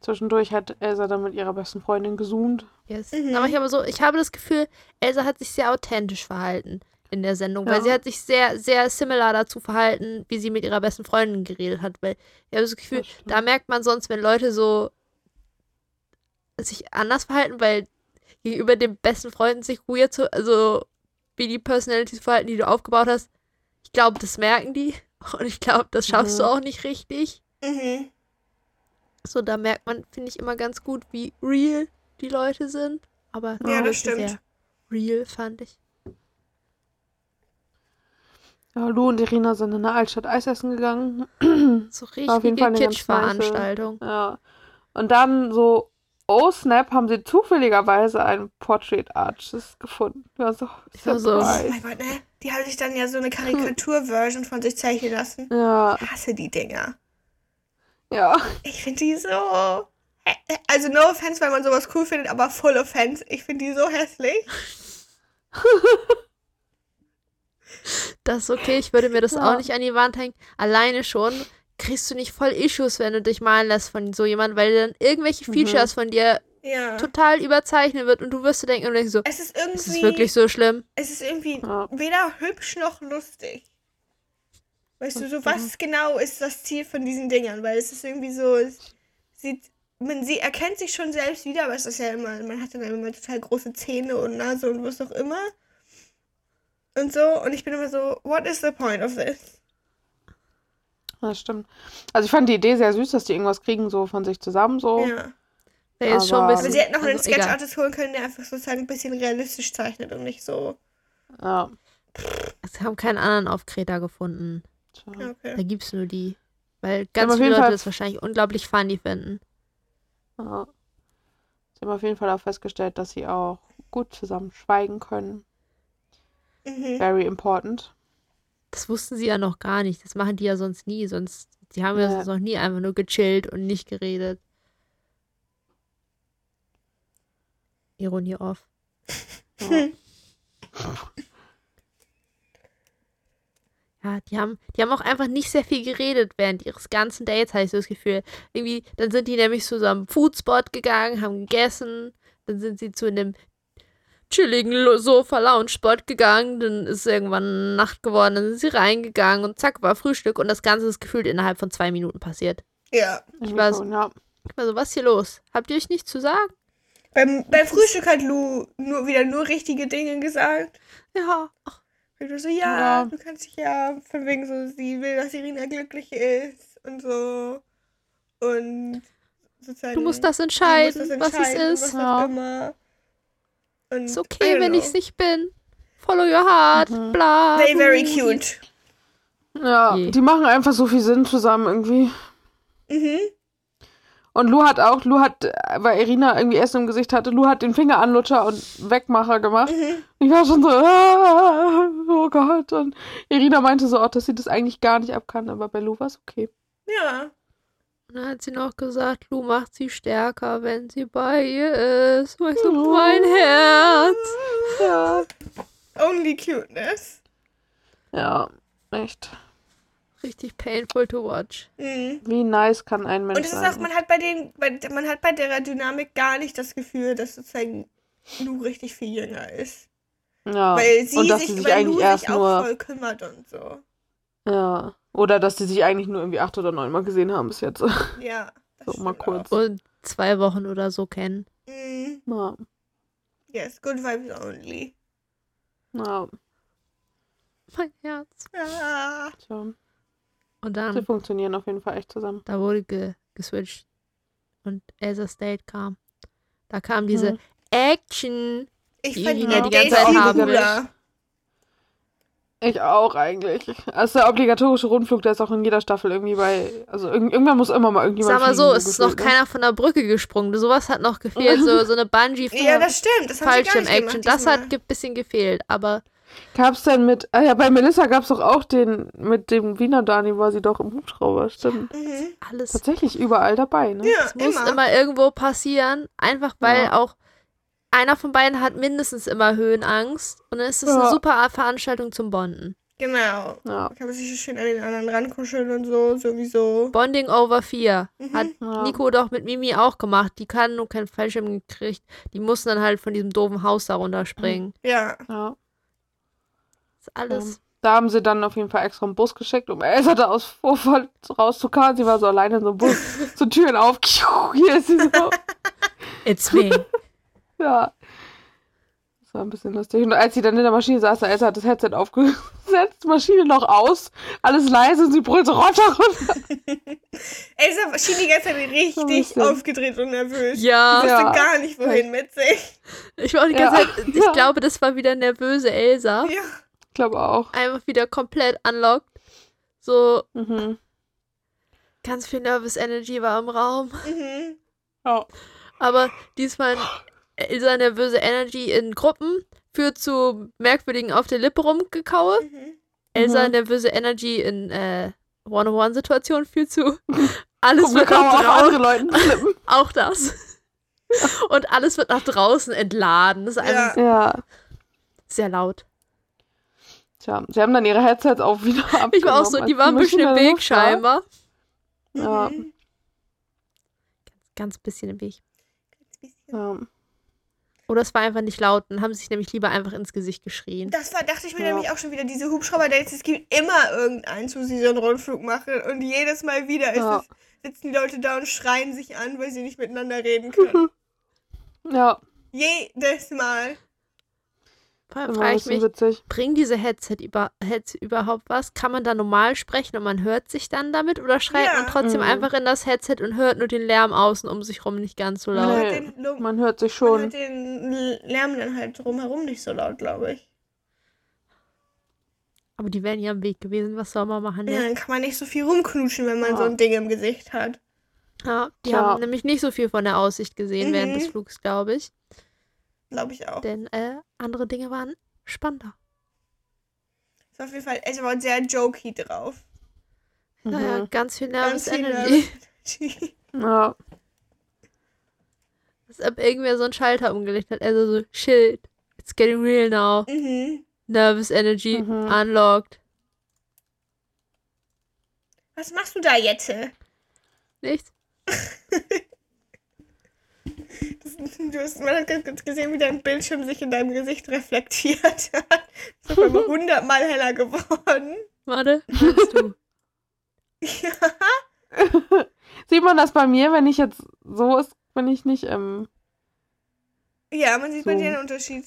Zwischendurch hat Elsa dann mit ihrer besten Freundin gesoomt. yes. Mhm. Aber ich habe so, ich habe das Gefühl, Elsa hat sich sehr authentisch verhalten in der Sendung, weil Ja. sie hat sich sehr, sehr similar dazu verhalten, wie sie mit ihrer besten Freundin geredet hat. Weil ich habe das Gefühl, Das da merkt man sonst, wenn Leute so sich anders verhalten, weil gegenüber dem besten Freund sich weird zu, also wie die Personalities verhalten, die du aufgebaut hast. Ich glaube, das merken die. *laughs* Und ich glaube, das schaffst du Mhm. auch nicht richtig. Mhm. So, da merkt man, finde ich, immer ganz gut, wie real die Leute sind. Aber Ja, das stimmt. sehr real, fand ich. Ja, Lou und Irina sind in der Altstadt Eis essen gegangen. So jeden richtige Kitsch-Veranstaltung. Ja. Und dann so, oh snap, haben sie zufälligerweise ein Portrait Artist gefunden. Ja, so, Ich war so- Oh mein Gott, ne? Die haben sich dann ja so eine Karikatur-Version von sich zeichnen lassen. Ja, Ich hasse die Dinger. ja. Ich finde die so. Also, no offense, weil man sowas cool findet, aber full offense. Ich finde die so hässlich. *laughs* Das ist okay, ich würde mir das Ja. auch nicht an die Wand hängen. Alleine schon kriegst du nicht voll Issues, wenn du dich malen lässt von so jemandem, weil dann irgendwelche Mhm. Features von dir Ja. total überzeichnet wird und du wirst dir denken und denkst so, Es ist ist irgendwie. es wirklich so schlimm? Es ist irgendwie Ja. weder hübsch noch lustig. Weißt du, so Mhm. was genau ist das Ziel von diesen Dingern? Weil es ist irgendwie so, es sieht, man sie erkennt sich schon selbst wieder, aber es ist ja immer, man hat dann immer total große Zähne und Nase und was auch immer. Und so, und ich bin immer so, what is the point of this? Das stimmt. Also ich fand die Idee sehr süß, dass die irgendwas kriegen, so von sich zusammen, so. Ja. Der ist schon ein Aber- bisschen. Aber sie hätten noch einen also egal. Sketch-Artist holen können, der einfach sozusagen ein bisschen realistisch zeichnet und nicht so. Ja. Sie haben keinen anderen auf Kreta gefunden. Tja. Da Okay. gibt's nur die. Weil ganz viele Leute Fall- das wahrscheinlich unglaublich funny finden. Ja. Sie haben auf jeden Fall auch festgestellt, dass sie auch gut zusammen schweigen können. Mhm. Very important. Das wussten sie ja noch gar nicht. Das machen die ja sonst nie. Sonst, die haben ja Ja. sonst noch nie einfach nur gechillt und nicht geredet. Ironie off. *laughs* Ja. Ja, die haben, die haben auch einfach nicht sehr viel geredet während ihres ganzen Dates, habe ich so das Gefühl. Irgendwie, dann sind die nämlich zu so einem Foodspot gegangen, haben gegessen, dann sind sie zu einem chilligen Lo- Sofa-Lounge-Spot gegangen, dann ist irgendwann Nacht geworden, dann sind sie reingegangen und zack, war Frühstück und das Ganze ist gefühlt innerhalb von zwei Minuten passiert. Ja. Ich weiß- schon, ja. Ich war so, was ist hier los? Habt ihr euch nichts zu sagen? Beim, beim Frühstück hat Lou nur wieder nur richtige Dinge gesagt. Ja. Ach, Und du so, ja, Ja. du kannst dich ja, von wegen so, sie will, dass Irina glücklich ist und so. Und sozusagen. du musst das entscheiden, das was es entscheiden, ist. Was Ja. Und Ist okay, wenn know. ich es nicht bin. Follow your heart, Mhm. bla. Very, very cute. Ja, Je. die machen einfach so viel Sinn zusammen irgendwie. Mhm. Und Lou hat auch, Lou hat, weil Irina irgendwie Essen im Gesicht hatte, Lou hat den Fingeranlutscher und Wegmacher gemacht. Mhm. Ich war schon so, ah, oh Gott. Und Irina meinte so, auch, dass sie das eigentlich gar nicht ab kann, aber bei Lou war es okay. Ja. Dann hat sie noch gesagt, Lou macht sie stärker, wenn sie bei ihr ist. Weißt du, mein Herz. Ja. Only cuteness. Ja, echt. Richtig painful to watch. Mhm. Wie nice kann ein Mensch Und es ist sein? auch, man hat bei den, bei, man hat bei der Dynamik gar nicht das Gefühl, dass sozusagen Lou richtig viel jünger ist. ja. Weil sie und dass sich, sie sich weil eigentlich Lou erst sich auch nur, voll kümmert und so. Ja. Oder dass sie sich eigentlich nur irgendwie acht oder neun Mal gesehen haben bis jetzt. *laughs* Ja. das So, mal kurz. auch. Und zwei Wochen oder so kennen. Mhm. Ja. Yes, good vibes only. ja. Mein Herz. Ah. Tja. Und Sie dann, funktionieren auf jeden Fall echt zusammen. da wurde ge geswitcht. Und Elsa State kam. Da kam diese Mhm. Action. Ich Die fand die Daisy ganze Zeit haben cooler. Ich auch eigentlich. Also der obligatorische Rundflug, der ist auch in jeder Staffel irgendwie bei. Also irg irgendwann muss immer mal irgendjemand. Sag mal so, es ist noch ne? keiner von der Brücke gesprungen. Sowas hat noch gefehlt. So, so eine bungee *laughs* Ja, das stimmt. Das Fallschirm-Action. gemacht Das hat ein bisschen gefehlt. Aber Gab's denn mit. Ah ja, bei Melissa gab's doch auch den. Mit dem Wiener Dani war sie doch im Hubschrauber. Stimmt. Mhm. alles Tatsächlich überall dabei, ne? Ja, Es muss immer. immer. irgendwo passieren, einfach weil Ja. auch einer von beiden hat mindestens immer Höhenangst und dann ist es eine Ja. super Veranstaltung zum Bonden. Genau. Ja. Da kann man sich so schön an den anderen rankuscheln und so, sowieso. Bonding over 4 Mhm. hat Ja. Nico doch mit Mimi auch gemacht. Die kann nur keinen Fallschirm gekriegt. Die mussten dann halt von diesem doofen Haus da runterspringen. Ja. ja. Das ist alles. Da haben sie dann auf jeden Fall extra einen Bus geschickt, um Elsa da aus Vorfall rauszukarren. Sie war so alleine in so einem Bus, *laughs* so Türen auf. *laughs* Hier ist sie so. It's me. Ja. Das war ein bisschen lustig. Und als sie dann in der Maschine saß, Elsa hat das Headset aufgesetzt, Maschine noch aus, alles leise und sie brüllt so runter, runter. *laughs* Elsa schien die ganze Zeit richtig aufgedreht und nervös. ja, Die wusste Ja. gar nicht, wohin mit sich. ich war auch die Ja. ganze Zeit, ich Ja. glaube, das war wieder nervöse Elsa. Ja. Ich glaube auch. Einfach wieder komplett unlocked. So Mhm. ganz viel Nervous Energy war im Raum. Mhm. Ja. Aber diesmal Elsa nervöse Energy in Gruppen führt zu merkwürdigen auf der Lippe rumgekaue. Mhm. Elsa Mhm. nervöse Energy in äh, One-on-One-Situation führt zu *laughs* alles wird nach auch draußen. *laughs* Auch das. *laughs* Und alles wird nach draußen entladen. Das ist einfach Ja. Ja. sehr laut. Tja, sie haben dann ihre Headsets auch wieder abgenommen. Ich war auch so, die waren ein bisschen im Weg war. scheinbar. Ja. Mhm. Ganz bisschen im Weg. Ja. Oder es war einfach nicht laut und haben sich nämlich lieber einfach ins Gesicht geschrien. Das war, dachte ich mir Ja. nämlich auch schon wieder, diese Hubschrauber-Dates, es gibt immer irgendeins, wo sie so einen Rundflug machen und jedes Mal wieder ist Ja. es, sitzen die Leute da und schreien sich an, weil sie nicht miteinander reden können. *laughs* ja. jedes Mal. Vor allem Immer frage ich mich, witzig. bringen diese Headset, über, Headset überhaupt was? Kann man da normal sprechen und man hört sich dann damit? Oder schreit Ja. man trotzdem Mhm. einfach in das Headset und hört nur den Lärm außen um sich rum nicht ganz so laut? Man hört den, Man hört sich man schon. hört den Lärm dann halt drumherum nicht so laut, glaube ich. Aber die wären ja am Weg gewesen. Was soll man machen? Ja, Ne? dann kann man nicht so viel rumknutschen, wenn man Ja. so ein Ding im Gesicht hat. Ja, die haben nämlich nicht so viel von der Aussicht gesehen während Mhm. des Flugs, glaube ich. Glaube ich auch. Denn äh, andere Dinge waren spannender. Ist auf jeden Fall, es war sehr jokey drauf. Ja, ja, Mhm. ganz viel Nervous. *laughs* Energy. Ja. Als ob irgendwer so einen Schalter umgelegt hat. Also so, shit, it's getting real now. mhm. Nervous Energy Mhm. unlocked. Was machst du da jetzt? Nichts? *laughs* Das, *laughs* du hast, man hat ganz gesehen, wie dein Bildschirm sich in deinem Gesicht reflektiert *laughs* hat. Ist auf einmal *laughs* hundertmal heller geworden. Warte, kannst du. Ja. Sieht man das bei mir, wenn ich jetzt so ist, wenn ich nicht ähm, Ja, man sieht bei So. dir einen Unterschied.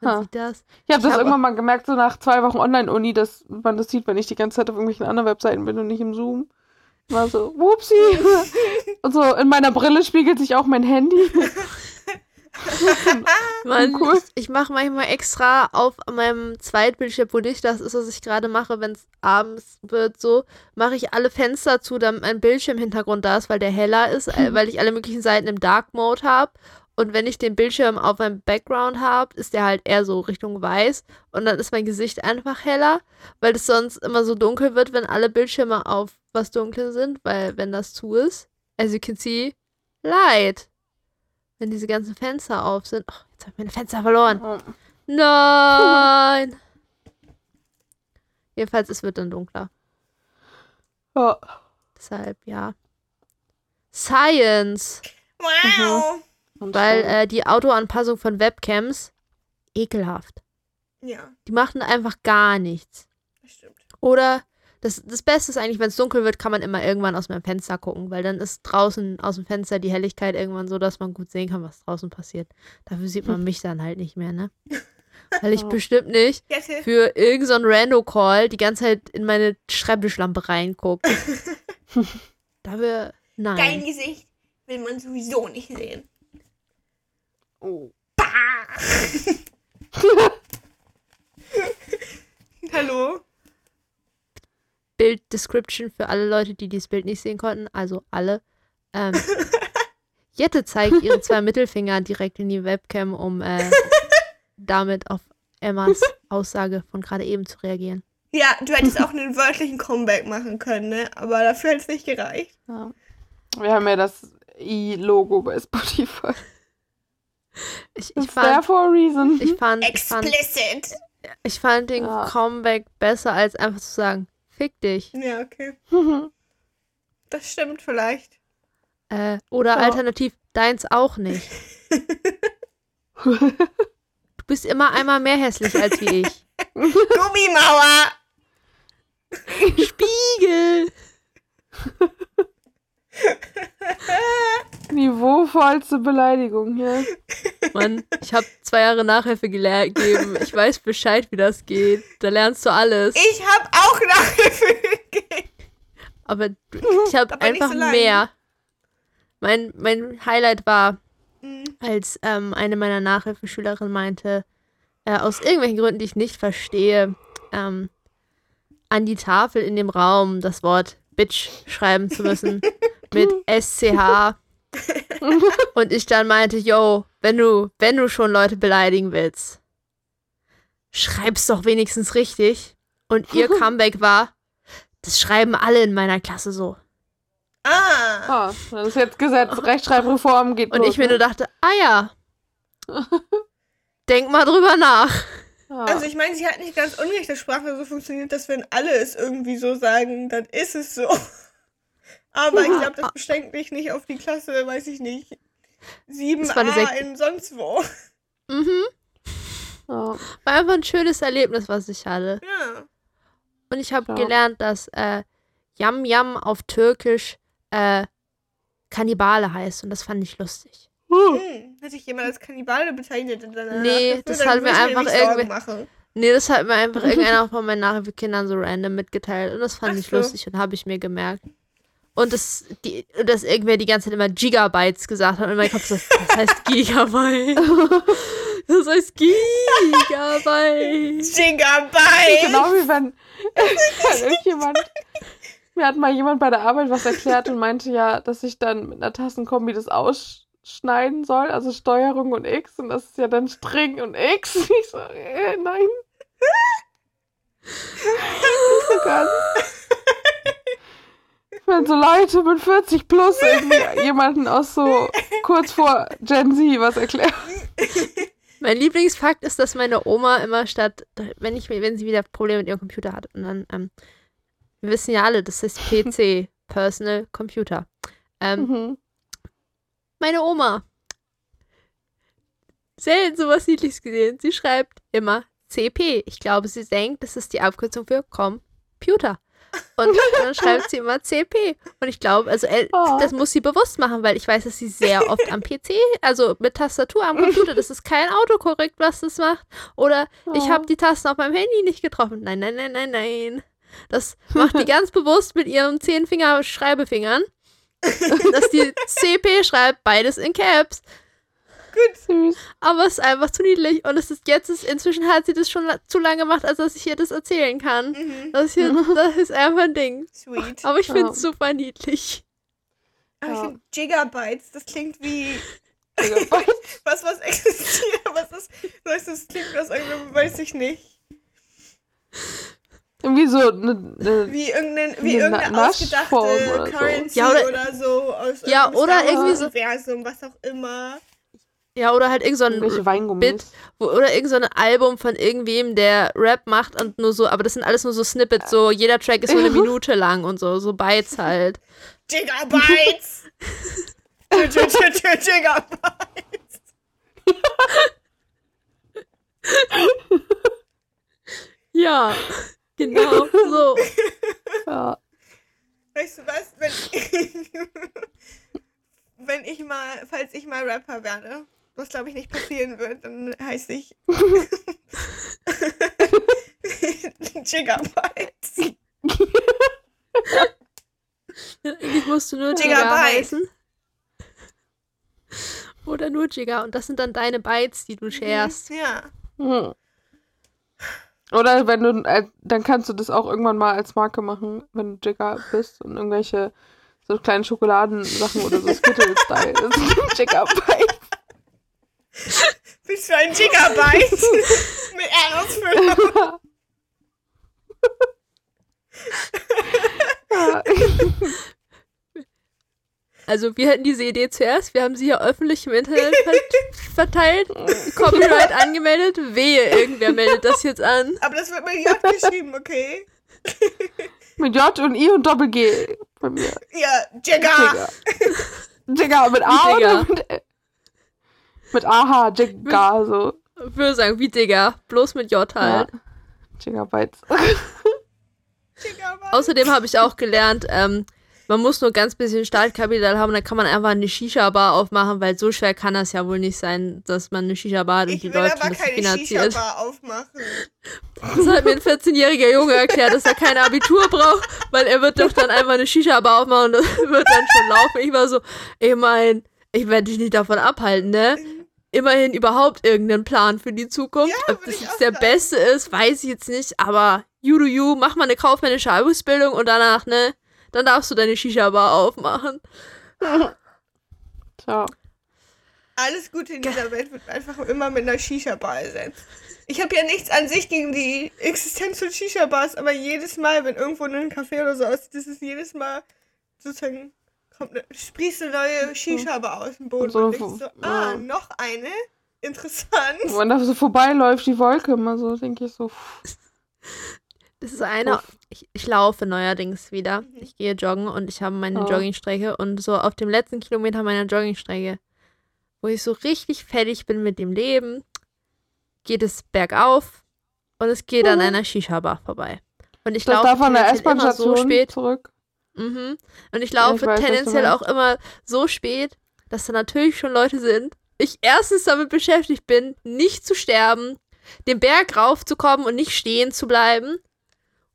Man Ha. sieht das. Ich habe das hab- irgendwann mal gemerkt, so nach zwei Wochen Online-Uni, dass man das sieht, wenn ich die ganze Zeit auf irgendwelchen anderen Webseiten bin und nicht im Zoom. War so, whoopsie. *laughs* und so, in meiner Brille spiegelt sich auch mein Handy. *laughs* Mann, cool. ich, ich mache manchmal extra auf meinem Zweitbildschirm, wo nicht das ist, was ich gerade mache, wenn es abends wird, so, mache ich alle Fenster zu, damit mein Bildschirmhintergrund da ist, weil der heller ist, äh, weil ich alle möglichen Seiten im Dark Mode habe. Und wenn ich den Bildschirm auf meinem Background habe, ist der halt eher so Richtung weiß. Und dann ist mein Gesicht einfach heller, weil es sonst immer so dunkel wird, wenn alle Bildschirme auf was dunkel sind, weil wenn das zu ist, as you can see, light. Wenn diese ganzen Fenster auf sind. Oh, jetzt habe ich meine Fenster verloren. Nein! *laughs* Jedenfalls, es wird dann dunkler. Ja. Deshalb, ja. Science. Wow. Und Weil äh, die Autoanpassung von Webcams ekelhaft. Ja, Die machen einfach gar nichts. das stimmt. Oder das, das Beste ist eigentlich, wenn es dunkel wird, kann man immer irgendwann aus meinem Fenster gucken, weil dann ist draußen aus dem Fenster die Helligkeit irgendwann so, dass man gut sehen kann, was draußen passiert. Dafür sieht man *laughs* mich dann halt nicht mehr, ne? *laughs* Weil ich Ja. bestimmt nicht für irgendeinen so Rando-Call die ganze Zeit in meine Schreibtischlampe reingucke. *laughs* Dafür, dein nein. Gesicht will man sowieso nicht sehen. Oh. *laughs* Hallo? Bild-Description für alle Leute, die dieses Bild nicht sehen konnten. Also alle. Ähm, *laughs* Jette zeigt ihre zwei Mittelfinger direkt in die Webcam, um äh, *laughs* damit auf Emmas Aussage von gerade eben zu reagieren. Ja, du hättest auch einen wörtlichen Comeback machen können, ne? Aber dafür hat es nicht gereicht. Ja. Wir haben ja das i-Logo bei Spotify. Ich, ich, fand, for a reason. ich, fand, ich, fand, Explicit. ich fand den Ja. Comeback besser, als einfach zu sagen, fick dich. Ja, okay. *laughs* Das stimmt vielleicht. Äh, oder Ja. alternativ, deins auch nicht. *laughs* Du bist immer einmal mehr hässlich als wie ich. *laughs* Gummimauer! Spiegel! Niveauvollste Beleidigung hier. Mann, ich habe zwei Jahre Nachhilfe gegeben. Ich weiß Bescheid, wie das geht. Da lernst du alles. Ich hab auch Nachhilfe gegeben. Aber *laughs* ich habe einfach so mehr. Mein, mein Highlight war, Mhm. als ähm, eine meiner Nachhilfeschülerinnen meinte, äh, aus irgendwelchen Gründen, die ich nicht verstehe, ähm, an die Tafel in dem Raum das Wort Bitch schreiben zu müssen *laughs* mit SCH. *laughs* Und ich dann meinte, yo, wenn du, wenn du schon Leute beleidigen willst, schreib's doch wenigstens richtig. Und ihr *laughs* Comeback war, das schreiben alle in meiner Klasse so. Ah. Ah, das ist jetzt Gesetz. Rechtschreibreform geht Und los, ich mir ne? nur dachte, ah ja, *laughs* denk mal drüber nach. Also ich meine, sie hat nicht ganz unrecht, dass Sprache so funktioniert, dass wenn alle es irgendwie so sagen, dann ist es so. Aber ich glaube, das beschränkt mich nicht auf die Klasse, weiß ich nicht. Das war eine 7a Sek- in sonst wo. Mhm. ja. War einfach ein schönes Erlebnis, was ich hatte. Ja. Und ich habe Ja. gelernt, dass äh, Yam Yam auf Türkisch äh, Kannibale heißt. Und das fand ich lustig. Hm, hat sich jemand als Kannibale bezeichnet in deiner Nee, das Dann hat mir einfach irgendwie- machen. Nee, das hat mir einfach *laughs* irgendeiner von meinen Nachhilfekindern so random mitgeteilt. Und das fand Ach ich so. lustig und habe ich mir gemerkt. Und das, die, dass irgendwer die ganze Zeit immer Gigabytes gesagt hat. Und mein Kopf so, das heißt *laughs* Gigabyte. Das heißt Gigabyte. Gigabyte! Genau wie wenn, *laughs* wenn irgendjemand. Mir hat mal jemand bei der Arbeit was erklärt und meinte ja, dass ich dann mit einer Tassenkombi das ausschneiden soll, also Steuerung und X, und das ist ja dann String und X. *laughs* Ich so, äh, nein. Nicht so ganz. Wenn so Leute mit 40 plus irgendwie *laughs* jemanden aus so kurz vor Gen Z was erklären. Mein Lieblingsfakt ist, dass meine Oma immer statt, wenn ich wenn sie wieder Probleme mit ihrem Computer hat, und dann, ähm, wir wissen ja alle, das ist PC, *laughs* Personal Computer. Ähm, Mhm. meine Oma. Selten sowas Niedliches gesehen. Sie schreibt immer CP. Ich glaube, sie denkt, das ist die Abkürzung für Computer. Und dann schreibt sie immer CP. Und ich glaube, also äh, Oh. das muss sie bewusst machen, weil ich weiß, dass sie sehr oft am PC, also mit Tastatur am Computer, das ist kein Autokorrekt, was das macht. Oder ich Oh. habe die Tasten auf meinem Handy nicht getroffen. Nein, nein, nein, nein, nein. Das macht die ganz bewusst mit ihren zehn Finger Schreibefingern, *laughs* dass die CP schreibt, beides in Caps. Süß. Aber es ist einfach zu niedlich. Und es ist jetzt, ist, inzwischen hat sie das schon la zu lange gemacht, als dass ich ihr das erzählen kann. Mhm. Das, hier, *laughs* das ist einfach ein Ding. Sweet. Aber ich finde es Ja. super niedlich. Aber ich Ja. finde Gigabytes, das klingt wie *laughs* *laughs* was, was existiert. Was ist, weißt du, das klingt was, irgendwie, weiß ich nicht. Irgendwie so eine, eine Wie irgendeine, Eine wie irgendeine Na- ausgedachte Naschform oder so. Currency Ja, oder, oder- so. Aus Ja, oder irgendwie so- Universum, was auch immer. Ja, oder halt irgend so ein. Bit, wo, oder irgend so ein Album von irgendwem, der Rap macht und nur so, aber das sind alles nur so Snippets, so jeder Track ist so eine *laughs* Minute lang und so, so Bytes halt. Gi- gi- gi- Gigabytes! Ja, genau, so. Ja. Weißt du was? Wenn ich, *laughs* wenn ich mal, falls ich mal Rapper werde, was glaube ich nicht passieren wird, dann heiße ich *laughs* *laughs* Gigabytes. Eigentlich musst du nur Giga Gigabyte. heißen. Oder nur Giga. Und das sind dann deine Bytes, die du sharest. Ja. Hm. Oder wenn du, äh, dann kannst du das auch irgendwann mal als Marke machen, wenn du Jigger bist und irgendwelche so kleinen Schokoladensachen oder so Skittles-Style. Das *laughs* *laughs* Bist du ein Gigabyte? *laughs* Mit Erdnussfüllung. *laughs* Ja. Also wir hatten diese Idee zuerst, wir haben sie ja öffentlich im Internet ver verteilt, Copyright angemeldet, wehe, irgendwer meldet das jetzt an. Aber das wird mit J geschrieben, okay? Mit J und I und Doppel G bei mir. Ja, Jigga. Jigger. Jigger mit A Wie oder mit, mit AH, Jigger, so. Ich würde sagen, wie Digger, bloß mit J halt. Ja. Jiggerbytes. Gigabyte. *laughs* Außerdem habe ich auch gelernt, ähm, man muss nur ganz bisschen Startkapital haben, dann kann man einfach eine Shisha-Bar aufmachen, weil so schwer kann das ja wohl nicht sein, dass man eine Shisha-Bar hat und Ich die will Leute aber das keine finanziert. Shisha-Bar aufmachen. Das hat mir ein 14-jähriger Junge erklärt, dass er kein Abitur braucht, weil er wird doch dann einfach eine Shisha-Bar aufmachen und das *laughs* wird dann schon laufen. Ich war so, ich mein, ich werde dich nicht davon abhalten, ne? Immerhin überhaupt irgendeinen Plan für die Zukunft. Ja, Ob das jetzt der sagen. beste ist, weiß ich jetzt nicht, aber you do you, mach mal eine kaufmännische Ausbildung und danach, ne? Dann darfst du deine Shisha-Bar aufmachen. Tja. Alles Gute in dieser Welt wird einfach immer mit einer Shisha-Bar ersetzt. Ich habe ja nichts an sich gegen die Existenz von Shisha-Bars, aber jedes Mal, wenn irgendwo ein Café oder so aussieht, das ist jedes Mal sozusagen, kommt eine, sprießt eine neue Shisha-Bar aus dem Boden. Und so Und, ich so, ah, ja. noch eine? Interessant. Und wenn da so vorbeiläuft, die Wolke immer so, denke ich so. Das ist eine. Ich, ich laufe neuerdings wieder. Ich gehe joggen und ich habe meine Oh. Joggingstrecke und so auf dem letzten Kilometer meiner Joggingstrecke, wo ich so richtig fertig bin mit dem Leben, geht es bergauf und es geht an Mhm. einer Shisha-Bar vorbei. Und ich Das laufe darf an der immer so S-Bahn-Station spät. zurück. Mhm. Und ich laufe weiß, was du tendenziell auch immer so spät, dass da natürlich schon Leute sind. Ich erstens damit beschäftigt bin, nicht zu sterben, den Berg raufzukommen und nicht stehen zu bleiben.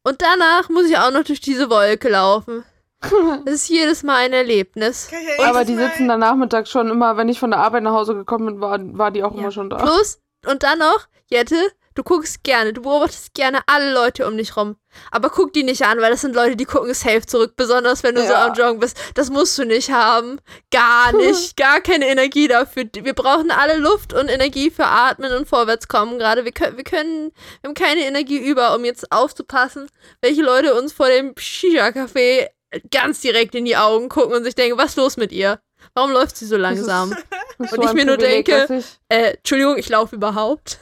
Und danach muss ich auch noch durch diese Wolke laufen. *laughs* Das ist jedes Mal ein Erlebnis. Ich ja Aber die Mal- sitzen dann nachmittags schon immer, wenn ich von der Arbeit nach Hause gekommen bin, war, war die auch Ja. immer schon da. Plus, und dann noch, Jette, du guckst gerne, du beobachtest gerne alle Leute um dich rum. Aber guck die nicht an, weil das sind Leute, die gucken safe zurück, besonders wenn du so Ja. am Joggen bist. Das musst du nicht haben. Gar *laughs* nicht. Gar keine Energie dafür. Wir brauchen alle Luft und Energie für Atmen und Vorwärtskommen gerade. Wir können, wir können, wir haben keine Energie über, um jetzt aufzupassen, welche Leute uns vor dem Shisha-Café ganz direkt in die Augen gucken und sich denken, was ist los mit ihr? Warum läuft sie so langsam? *laughs* Und ich ein mir nur Privileg, denke- ich- Äh, Entschuldigung, ich laufe überhaupt.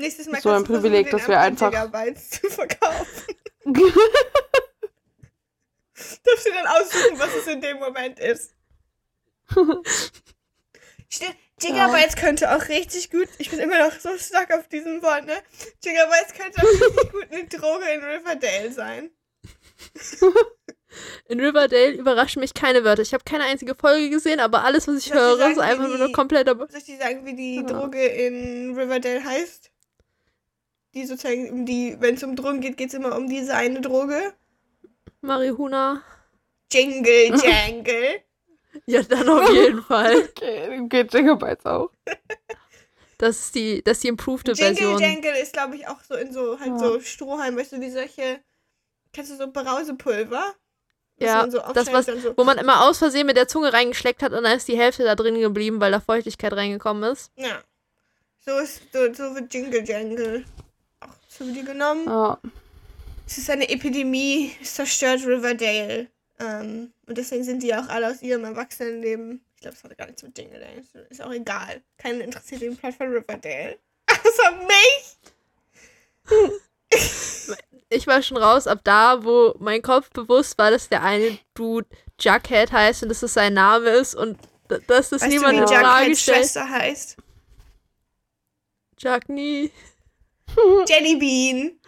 Nächstes Mal so ein Privileg, dass wir einfach- zu verkaufen. *laughs* *laughs* Darfst du dann aussuchen, was es in dem Moment ist. *laughs* Gigabytes könnte auch richtig gut, ich bin immer noch so stuck auf diesem Wort, ne? Gigabytes könnte auch richtig gut eine Droge in Riverdale sein. In Riverdale überraschen mich keine Wörter. Ich habe keine einzige Folge gesehen, aber alles, was ich Soll höre, sagen, ist einfach wie nur eine die- komplette. Soll ich dir sagen, wie die Ja. Droge in Riverdale heißt? Die sozusagen, um die, wenn es um Drogen geht, geht es immer um diese eine Droge. Marihuana. Jingle *laughs* Jangle. Ja, dann auf jeden *laughs* Fall. Okay, geht Gigabytes auch. Das ist die, das ist die improved Jingle Version. Jangle ist, glaube ich, auch so in so, halt Ja. so Strohhalm, weißt du, wie solche, kennst du so Brausepulver? Ja, so das, was, so. wo man immer aus Versehen mit der Zunge reingeschleckt hat und dann ist die Hälfte da drin geblieben, weil da Feuchtigkeit reingekommen ist. Ja. So ist, so, so wird Jingle Jangle auch zu dir genommen. Ja. Es ist eine Epidemie, es zerstört Riverdale. Ähm, und deswegen sind die auch alle aus ihrem Erwachsenenleben. Ich glaube, es hatte gar nichts mit tun. Ist auch egal. Keinen interessiert den Plot von Riverdale. *laughs* Außer mich! *laughs* Ich war schon raus ab da, wo mein Kopf bewusst war, dass der eine Dude Jughead heißt und dass das sein Name ist und dass das Weißt du, niemand wie in Frage stellt. Schwester heißt? Jugny. *laughs* Jellybean.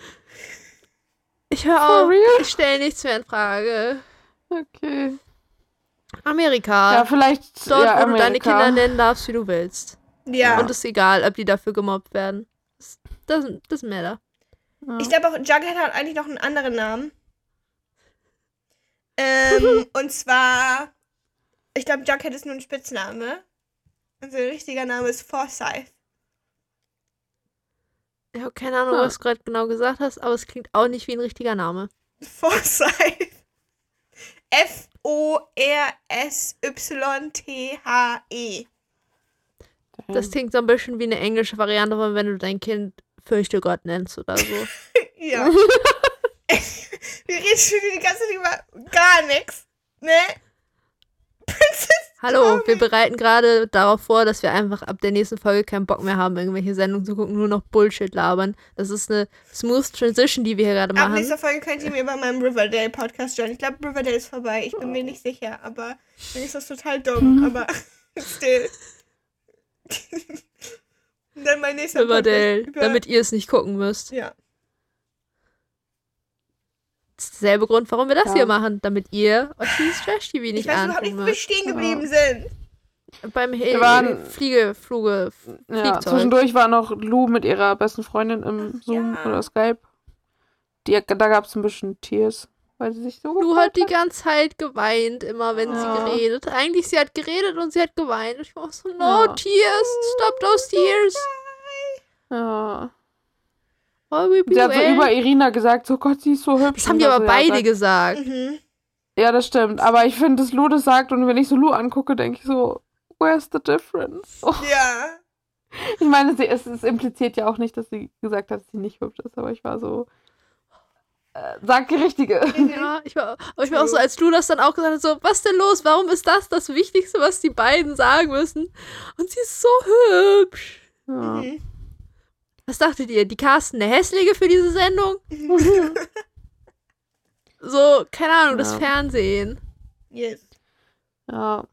Ich höre auf. real? Ich stelle nichts mehr in Frage. Okay. Amerika. Ja, vielleicht. Dort, ja, wo du deine Amerika. Kinder nennen darfst, wie du willst. Ja. Und es ist egal, ob die dafür gemobbt werden. Das doesn't, doesn't matter. Ja. Ich glaube auch, Jughead hat eigentlich noch einen anderen Namen. Ähm, *laughs* und zwar, ich glaube, Jughead ist nur ein Spitzname. Und sein richtiger Name ist Forsyth. Ich habe keine Ahnung, Hm. was du gerade genau gesagt hast, aber es klingt auch nicht wie ein richtiger Name. Forsyth. F-O-R-S-Y-T-H-E. Das klingt so ein bisschen wie eine englische Variante von wenn du dein Kind Fürchte Gott nennst oder so. *laughs* Ja. *laughs* Wir reden schon die ganze Zeit über gar nichts. Ne? Hallo, wir bereiten gerade darauf vor, dass wir einfach ab der nächsten Folge keinen Bock mehr haben, irgendwelche Sendungen zu gucken, nur noch Bullshit labern. Das ist eine smooth Transition, die wir hier gerade Ab machen. nächster Folge könnt ihr mir bei meinem Riverdale-Podcast joinen. Ich glaube, Riverdale ist vorbei. Ich bin mir nicht sicher, aber dann ist das total dumm. Aber *laughs* still. *laughs* Dann mein nächster Riverdale, Podcast über- damit ihr es nicht gucken müsst. Ja. Das ist derselbe Grund, warum wir das Ja. hier machen, damit ihr euch dieses Trash-TV Ich nicht weiß überhaupt nicht, wo wir stehen geblieben sind. Beim Wir waren- He Fliege, Fluge, Ja, zwischendurch war noch Lou mit ihrer besten Freundin im Zoom ja. oder Skype. Die, da gab es ein bisschen Tears, weil sie sich so gefreut hat die ganze Zeit geweint, immer wenn Ja. sie geredet. Eigentlich, sie hat geredet und sie hat geweint. Und ich war so, no, Ja. tears, stop those tears. Ja. Oh, Sie hat so über Irina gesagt, so Gott, sie ist so hübsch. Das haben die aber beide sag- gesagt. Mhm. Ja, das stimmt. Aber ich finde, dass Lou das sagt und wenn ich so Lou angucke, denke ich so, where's the difference? Oh. *laughs* Ja. Ich meine, sie, es, es impliziert ja auch nicht, dass sie gesagt hat, dass sie nicht hübsch ist, aber ich war so, äh, sag die Richtige. Ja, ich war, aber ich war auch so, als Lu das dann auch gesagt hat, so, was denn los? Warum ist das das Wichtigste, was die beiden sagen müssen? Und sie ist so hübsch. Ja. Mhm. Was dachtet ihr? Die casten eine Hässliche für diese Sendung? *laughs* So, keine Ahnung, das Ja. Fernsehen. Yes. Ja.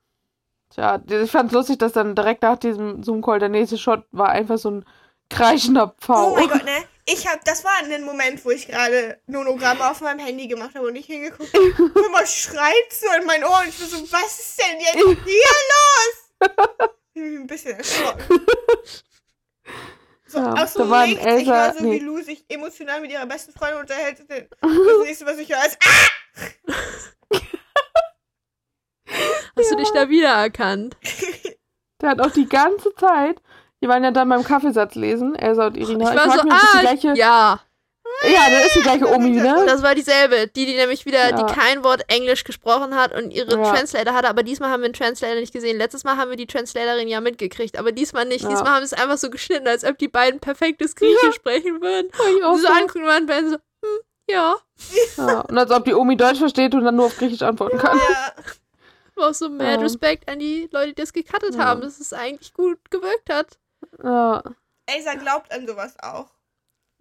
Tja, ich fand's lustig, dass dann direkt nach diesem Zoom-Call der nächste Shot war einfach so ein kreischender Pfau. Oh mein Gott, ne? Ich hab, das war ein Moment, wo ich gerade Nonogramme auf meinem Handy gemacht habe und nicht hingeguckt habe. *laughs* Mal, schreit so in mein Ohr und ich so, was ist denn jetzt *laughs* hier los? Ich bin ein bisschen erschrocken. So, Ja, aus dem Nichts, ich Elsa- war so, nee. wie Lou sich emotional mit ihrer besten Freundin unterhält. *laughs* Das nächste, was ich höre, ist, ah! *laughs* Hast du dich da wiedererkannt? *laughs* Der hat auch die ganze Zeit, die waren ja dann beim Kaffeesatz lesen, Elsa und Irina. Ich war frag so, mich, ob das ah, die gleiche, ja. Ja, das ist die gleiche Omi, ne? Das war dieselbe, die, die nämlich wieder, Ja. die kein Wort Englisch gesprochen hat und ihre Ja. Translator hatte, aber diesmal haben wir den Translator nicht gesehen. Letztes Mal haben wir die Translatorin ja mitgekriegt, aber diesmal nicht. Ja. Diesmal haben wir es einfach so geschnitten, als ob die beiden perfektes Griechisch sprechen würden. Und so so. angucken und dann so, hm, ja. Ja, und als ob die Omi Deutsch versteht und dann nur auf Griechisch antworten kann. Ja. Aber auch so mad Ja. Respekt an die Leute, die das gecuttet Ja. haben, dass es eigentlich gut gewirkt hat. Ja, Elsa glaubt an sowas auch.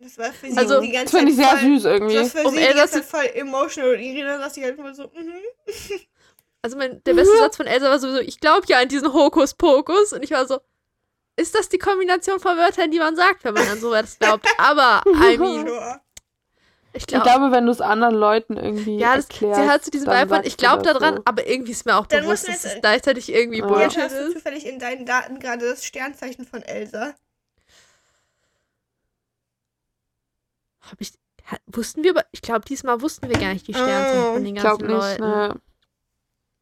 Das war für sie Also, die ganze das finde ich Zeit sehr voll, süß irgendwie. Das war für Um sie die Elsa ganze zu- Zeit voll emotional und Irina saß die ganze Zeit so, mhm. *laughs* Also mein, der beste Satz von Elsa war sowieso, ich glaube ja an diesen Hokuspokus. Und ich war so, ist das die Kombination von Wörtern, die man sagt, wenn man an sowas glaubt? *laughs* Aber, I mean, ich Ich glaube, wenn du es anderen Leuten irgendwie ja, das, erklärst, sie hat Vibe von, sagst ich glaube daran, so. aber irgendwie ist mir auch Dann bewusst, musst du dass jetzt- es gleichzeitig irgendwie Ja. Jetzt Bullshit hast du ist. zufällig in deinen Daten gerade das Sternzeichen von Elsa. Hab ich, wussten wir, aber ich glaube, diesmal wussten wir gar nicht die Sternzeichen Oh, von den Ich glaube ganzen nicht. Leuten. Ne.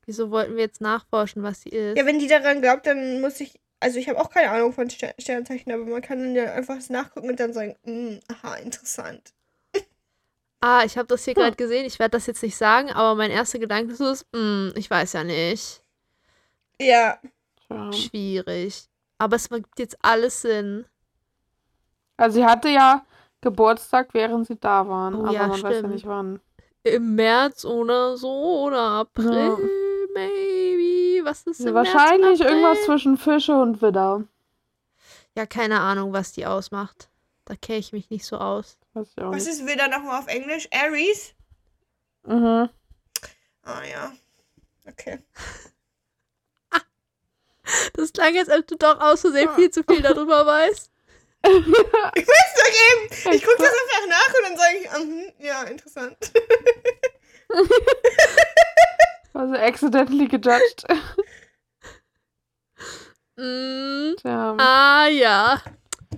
Wieso wollten wir jetzt nachforschen, was sie ist? Ja, wenn die daran glaubt, dann muss ich. Also ich habe auch keine Ahnung von Ster Sternzeichen, aber man kann dann ja einfach nachgucken und dann sagen, "Mm, aha, interessant. Ah, ich habe das hier Hm. gerade gesehen. Ich werde das jetzt nicht sagen, aber mein erster Gedanke ist, so, hm, ich weiß ja nicht. Ja. Ja. Schwierig. Aber es macht jetzt alles Sinn. Also sie hatte ja Geburtstag, während sie da waren, Oh aber ja, man weiß ja stimmt. nicht wann. Im März oder so oder April, Ja. maybe. Was ist Ja, im wahrscheinlich März, irgendwas zwischen Fische und Widder. Ja, keine Ahnung, was die ausmacht. Da kenne ich mich nicht so aus. Weiß ich auch Was nicht. ist wieder nochmal auf Englisch? Aries? Mhm. Ah ja. Okay. *laughs* Das klang jetzt, als du doch aus Versehen viel zu viel darüber weißt. *laughs* Ich weiß doch eben. Ich gucke das einfach nach und dann sage ich, mhm, ja, interessant. *laughs* Also accidentally gejudged. *laughs* Mm, ah ja.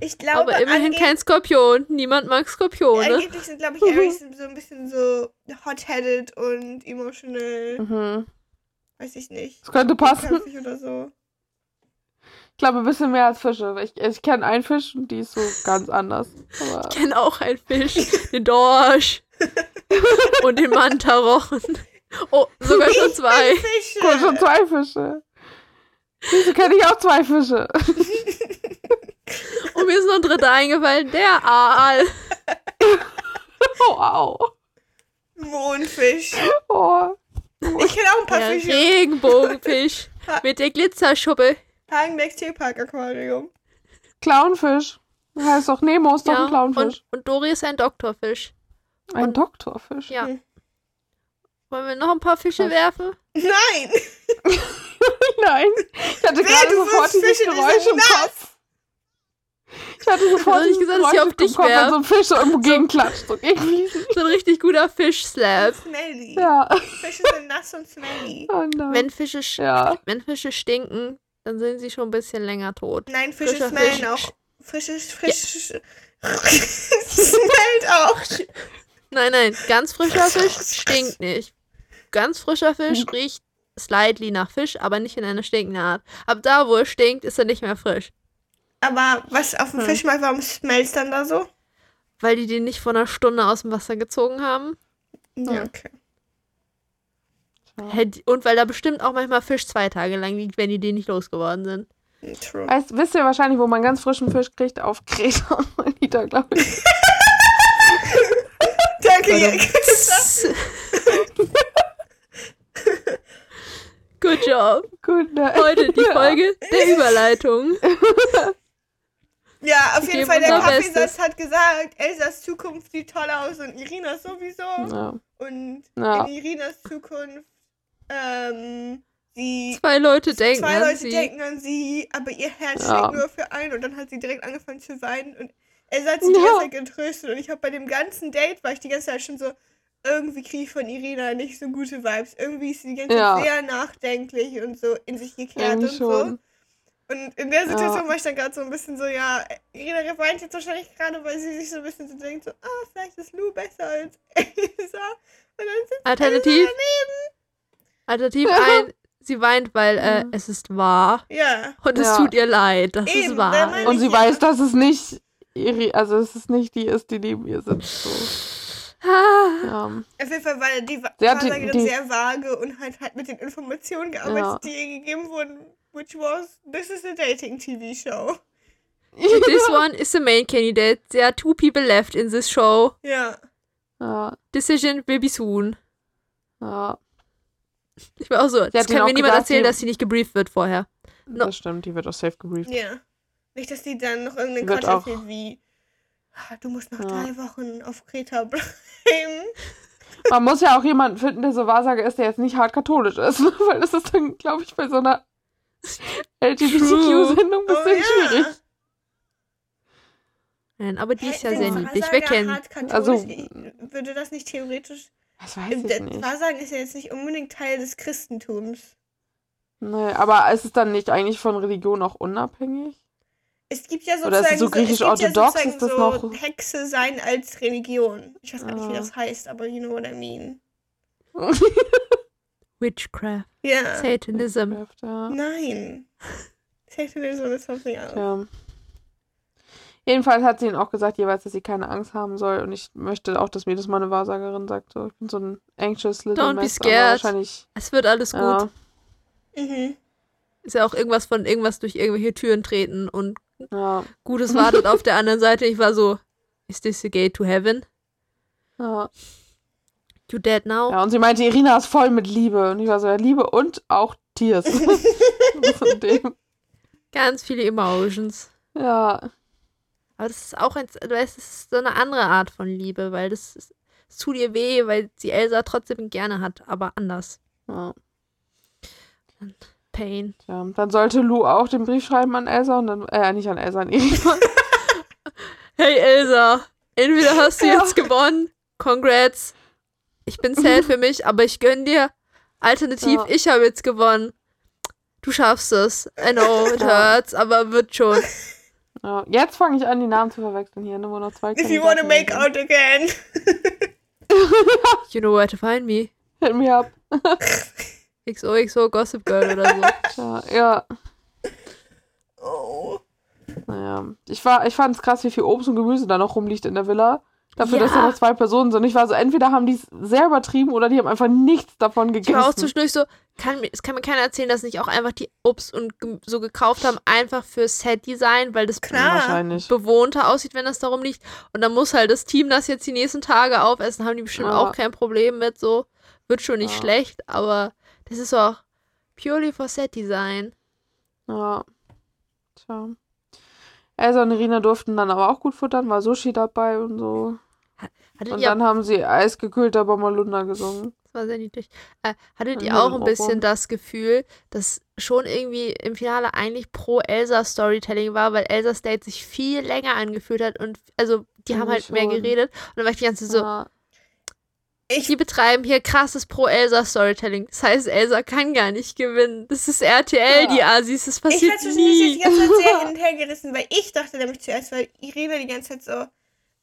Ich glaube, Aber immerhin kein Skorpion. Niemand mag Skorpione. angeblich sind, glaube ich, Aries so ein bisschen so hot-headed und emotional, Mhm. weiß ich nicht. Das könnte passen. Oder so. Ich glaube, ein bisschen mehr als Fische. Ich, ich kenne einen Fisch und die ist so ganz anders. Aber Ich kenne auch einen Fisch. Den Dorsch. *laughs* und den Mantarochen. Oh, sogar schon zwei. Fische. Cool, schon zwei Fische. Wieso kenne ich auch zwei Fische? Und mir ist noch ein dritter eingefallen. Der Aal. *laughs* Oh, au. Mondfisch. Oh. Ich kenne auch ein paar Der Fische. Regenbogenfisch. Mit der Glitzerschuppe. Hagenbecks Tierpark Aquarium. Clownfisch. Das heißt doch, Nemo ist doch Ja, ein Clownfisch. und, und Dori ist ein Doktorfisch. ein und- Doktorfisch. Ja. Hm. Wollen wir noch ein paar Fische Was? werfen? Nein! *laughs* Nein. Ich hatte Wer, gerade sofort dieses Fische, die Geräusch im Kopf. Ich hatte sofort dieses gesagt, dass ich auf dich Kopf, wenn so ein Fisch so irgendwo gegenklatscht. So gegen. *laughs* So ein richtig guter Fischslap. Smelly. Ja. Fische sind nass und smelly. Oh nein. Wenn Fische, sch- Ja. wenn Fische stinken, dann sind sie schon ein bisschen länger tot. Nein, Fische Frischer smellen Fisch. auch. Fische, frisch. *laughs* Smellt auch. Nein, nein, ganz frischer Fisch stinkt nicht. Ganz frischer Fisch Hm. riecht slightly nach Fisch, aber nicht in einer stinkenden Art. Ab da, wo er stinkt, ist er nicht mehr frisch. Aber was auf dem Hm. Fisch mal, warum smellt dann da so? Weil die den nicht vor einer Stunde aus dem Wasser gezogen haben. Ja, okay. Und weil da bestimmt auch manchmal Fisch zwei Tage lang liegt, wenn die den nicht losgeworden sind. True. Weißt, wisst ihr wahrscheinlich, wo man ganz frischen Fisch kriegt? Auf Kreta. Anita, glaube ich. *laughs* Danke, ihr Good job. Gut, ne? Heute die. *laughs* Folge der Überleitung. Ja, auf Wir jeden Fall, der unser Kaffeesatz hat gesagt, Elsas Zukunft sieht toll aus und Irinas sowieso. Ja. Und Ja. in Irinas Zukunft, ähm, sie. Zwei Leute denken zwei an Leute sie. denken an sie, aber ihr Herz Ja. schlägt nur für einen und dann hat sie direkt angefangen zu weinen und Elsa hat sie die Ja. ganze Zeit getröstet und ich habe bei dem ganzen Date, war ich die ganze Zeit schon so, irgendwie kriege ich von Irina nicht so gute Vibes. Irgendwie ist sie die ganze Ja. Zeit sehr nachdenklich und so in sich gekehrt und Irgendwie so. schon. Und in der Situation Ja. war ich dann gerade so ein bisschen so, ja, Irina weint jetzt wahrscheinlich gerade, weil sie sich so ein bisschen so denkt, so, ah, vielleicht ist Lou besser als *laughs* Elsa. Und dann sitzt Alternativ, Elsa daneben. Alternativ *laughs* ein, sie weint, weil äh, es ist wahr. Ja. Und es Ja. tut ihr leid. Das Eben, ist wahr. Und sie Ja. weiß, dass es nicht ihre, also es ist nicht die ist, die neben ihr sitzt. So. Ah. Ja. Auf jeden Fall war die Wa- Sie hat die- Wahrsagerin die- sehr vage und hat halt mit den Informationen gearbeitet, Ja. die ihr gegeben wurden, which was, this is a dating TV show. *laughs* This one is the main candidate. There are two people left in this show. Ja. Ja, Decision will be soon. ja, Ich war auch so, das kann mir niemand gesagt, erzählen, dass sie nicht gebrieft wird vorher. No. das stimmt, die wird auch safe gebrieft. Ja. Nicht, dass die dann noch irgendeinen Quatsch auch- erzählt wie, "Ah, du musst noch Ja. drei Wochen auf Kreta bleiben. *laughs* Man muss ja auch jemanden finden, der so Wahrsager ist, der jetzt nicht hart katholisch ist. *laughs* Weil das ist dann, glaube ich, bei so einer *laughs* LGBTQ-Sendung ein Oh bisschen ja. schwierig. Nein, aber die ist ja sehr niedlich. Wer kennt? Also- würde das nicht theoretisch. Das weiß ich Der nicht. Wahrsagen ist ja jetzt nicht unbedingt Teil des Christentums. Nee, aber ist es dann nicht eigentlich von Religion auch unabhängig? Es gibt ja Oder ist sozusagen es so griechisch-orthodox? Ja sozusagen Ist das so noch- Hexe sein als Religion. Ich weiß gar nicht, wie Ah. das heißt, aber you know what I mean. *laughs* Witchcraft, Ja. Satanism. ja. Nein. Satanism is something else. Ja. Jedenfalls hat sie ihnen auch gesagt, jeweils, dass sie keine Angst haben soll. Und ich möchte auch, dass mir das mal eine Wahrsagerin sagt. So, ich bin so ein anxious little Don't be mess, aber scared. wahrscheinlich. Es wird alles gut. Ja, Mhm. Ist ja auch irgendwas von irgendwas durch irgendwelche Türen treten und ja, Gutes wartet auf der anderen Seite. Ich war so, is this the gate to heaven? ja. You dead now? Ja, und sie meinte, Irina ist voll mit Liebe. Und ich war so, ja, Liebe und auch Tears. *laughs* *laughs* Von dem. Ganz viele Emotions. Ja, Aber das ist auch ein, das ist so eine andere Art von Liebe, weil das, ist, es tut ihr weh, weil sie Elsa trotzdem gerne hat, aber anders. ja. Pain. Tja, dann sollte Lou auch den Brief schreiben an Elsa und dann, äh, nicht an Elsa, an Irina. *laughs* Hey Elsa, entweder hast du Ja. jetzt gewonnen, congrats. Ich bin sad für mich, aber ich gönn dir. Alternativ, Ja. ich habe jetzt gewonnen. Du schaffst es. I know, it Ja. hurts, aber wird schon. Ja, jetzt fange ich an, die Namen zu verwechseln hier, nur noch zwei If you want to make out again. You know where to find me. Hit me up. XOXO Gossip Girl oder so. *laughs* Ja, ja. Oh. Naja, ich, war, ich fand es krass, wie viel Obst und Gemüse da noch rumliegt in der Villa. Dafür, dass Ja. da noch zwei Personen sind. Ich war so, entweder haben die es sehr übertrieben oder die haben einfach nichts davon Ich war auch gegessen. zwischendurch so, kann, mir- es kann mir keiner erzählen, dass nicht auch einfach die Obst und so gekauft haben, einfach für Set-Design, weil das Klar. Bewohnter aussieht, wenn das darum liegt. Und dann muss halt das Team das jetzt die nächsten Tage aufessen, haben die bestimmt Ja. auch kein Problem mit, so. Wird schon nicht Ja. schlecht, aber das ist auch purely for Set-Design. Ja. Tja. Elsa und Irina durften dann aber auch gut futtern, war Sushi dabei und so. Hattet Und ihr, dann haben sie eisgekühlter Bommalunda gesungen. das war sehr niedlich, äh, hattet ihr auch ein bisschen das Gefühl, dass schon irgendwie im Finale eigentlich pro Elsa Storytelling war, weil Elsas Date sich viel länger angefühlt hat und also die haben halt mehr schon. geredet und dann war ich die ganze Zeit so, Ja. Ich, die betreiben hier krasses Pro-Elsa-Storytelling. Das heißt, Elsa kann gar nicht gewinnen. Das ist RTL, Ja. die Asis. Das ich passiert war zwischendurch die nie. ganze Zeit sehr *laughs* hin und her gerissen, weil ich dachte nämlich zuerst, weil Irene die ganze Zeit so,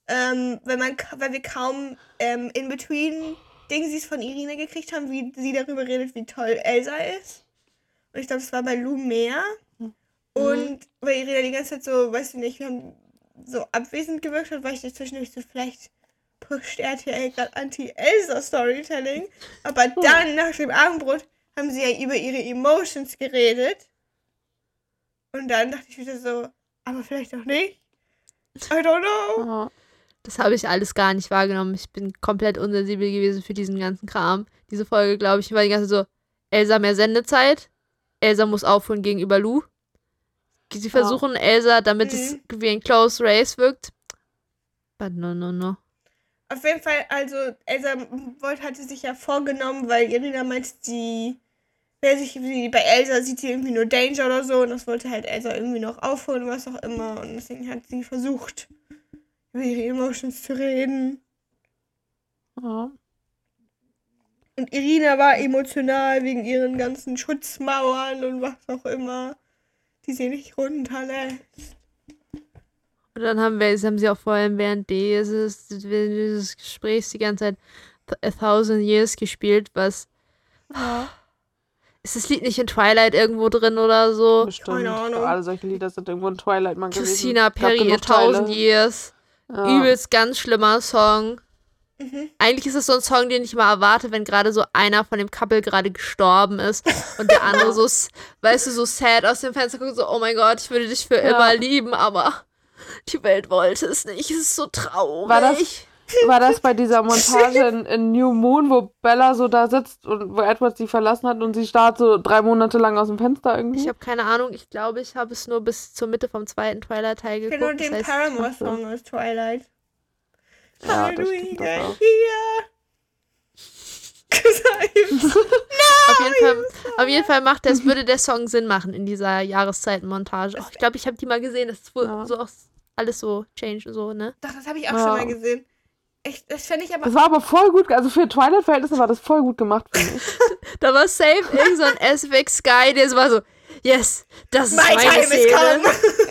ähm, weil man, weil wir kaum ähm, in between Dingsies von Irene gekriegt haben, wie sie darüber redet, wie toll Elsa ist. Und ich glaube, das war bei Lou mehr. Und weil Irene die ganze Zeit so, weißt du nicht, wir haben so abwesend gewirkt hat, war ich zwischendurch so, vielleicht pusht RTL gerade Anti-Elsa-Storytelling. Aber dann, nach dem Abendbrot, haben sie ja über ihre Emotions geredet. Und dann dachte ich wieder so, aber vielleicht auch nicht. I don't know. Ja. Das habe ich alles gar nicht wahrgenommen. Ich bin komplett unsensibel gewesen für diesen ganzen Kram. Diese Folge, glaube ich, war die ganze Zeit so, Elsa mehr Sendezeit. Elsa muss aufholen gegenüber Lou. Sie versuchen Elsa, damit es Mhm. wie ein Close Race wirkt. But no, no, no. Auf jeden Fall, also Elsa wollte, hatte sich ja vorgenommen, weil Irina meinte, sie, wer sich, bei Elsa sieht sie irgendwie nur Danger oder so und das wollte halt Elsa irgendwie noch aufholen, was auch immer und deswegen hat sie versucht, über ihre Emotions zu reden. Ja. Und Irina war emotional wegen ihren ganzen Schutzmauern und was auch immer, die sie nicht runterlässt. Und dann haben wir, haben sie auch vor allem während dieses, dieses Gesprächs die ganze Zeit A Thousand Years gespielt, was. ja. Ist das Lied nicht in Twilight irgendwo drin oder so? Bestimmt. Keine Ahnung. Alle solche Lieder sind irgendwo in Twilight mal gewesen. Christina Perry, A genug Teile. Thousand Years. Ja. Übelst ganz schlimmer Song. Mhm. Eigentlich ist es so ein Song, den ich mal erwarte, wenn gerade so einer von dem Couple gerade gestorben ist und der andere so, *laughs* weißt du, so sad aus dem Fenster guckt, so, oh mein Gott, ich würde dich für Ja. immer lieben, aber die Welt wollte es nicht. Es ist so traurig. War das- War das bei dieser *laughs* Montage in, in New Moon, wo Bella so da sitzt und wo Edward sie verlassen hat und sie starrt so drei Monate lang aus dem Fenster irgendwie? Ich habe keine Ahnung. Ich glaube, ich habe es nur bis zur Mitte vom zweiten Twilight-Teil Ich kenne nur geguckt. den Das heißt, Paramore-Song aus Twilight. ja? 'Cause *laughs* I'm auf, jeden Fall, auf jeden Fall macht das, würde der Song Sinn machen in dieser Jahreszeitenmontage. Oh, ich glaube, ich habe die mal gesehen. Das ist wohl Ja. so auch alles so change und so, ne? Doch, das habe ich auch Ja. schon mal gesehen. Echt, das fände ich aber. Das war aber voll gut, also für Twilight-Verhältnisse war das voll gut gemacht, finde ich. *laughs* Da war safe irgend so ein SFX Guy, der so war so, yes, das ist My meine time is Szene. come!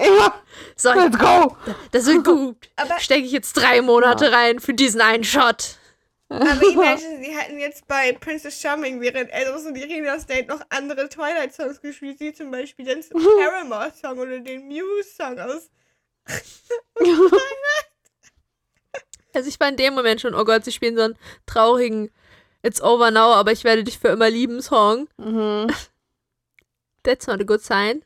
*laughs* ja, So, let's go! das wird gut. Stecke ich jetzt drei Monate rein für diesen einen Shot. aber *laughs* imagine, sie hätten jetzt bei Princess Charming während Elros und Irinas Date noch andere Twilight-Songs gespielt, wie zum Beispiel den Paramore-Song oder den Muse-Song aus. Also ich war in dem Moment schon, oh Gott, sie spielen so einen traurigen It's over now, aber ich werde dich für immer lieben Song. Mhm. That's not a good sign.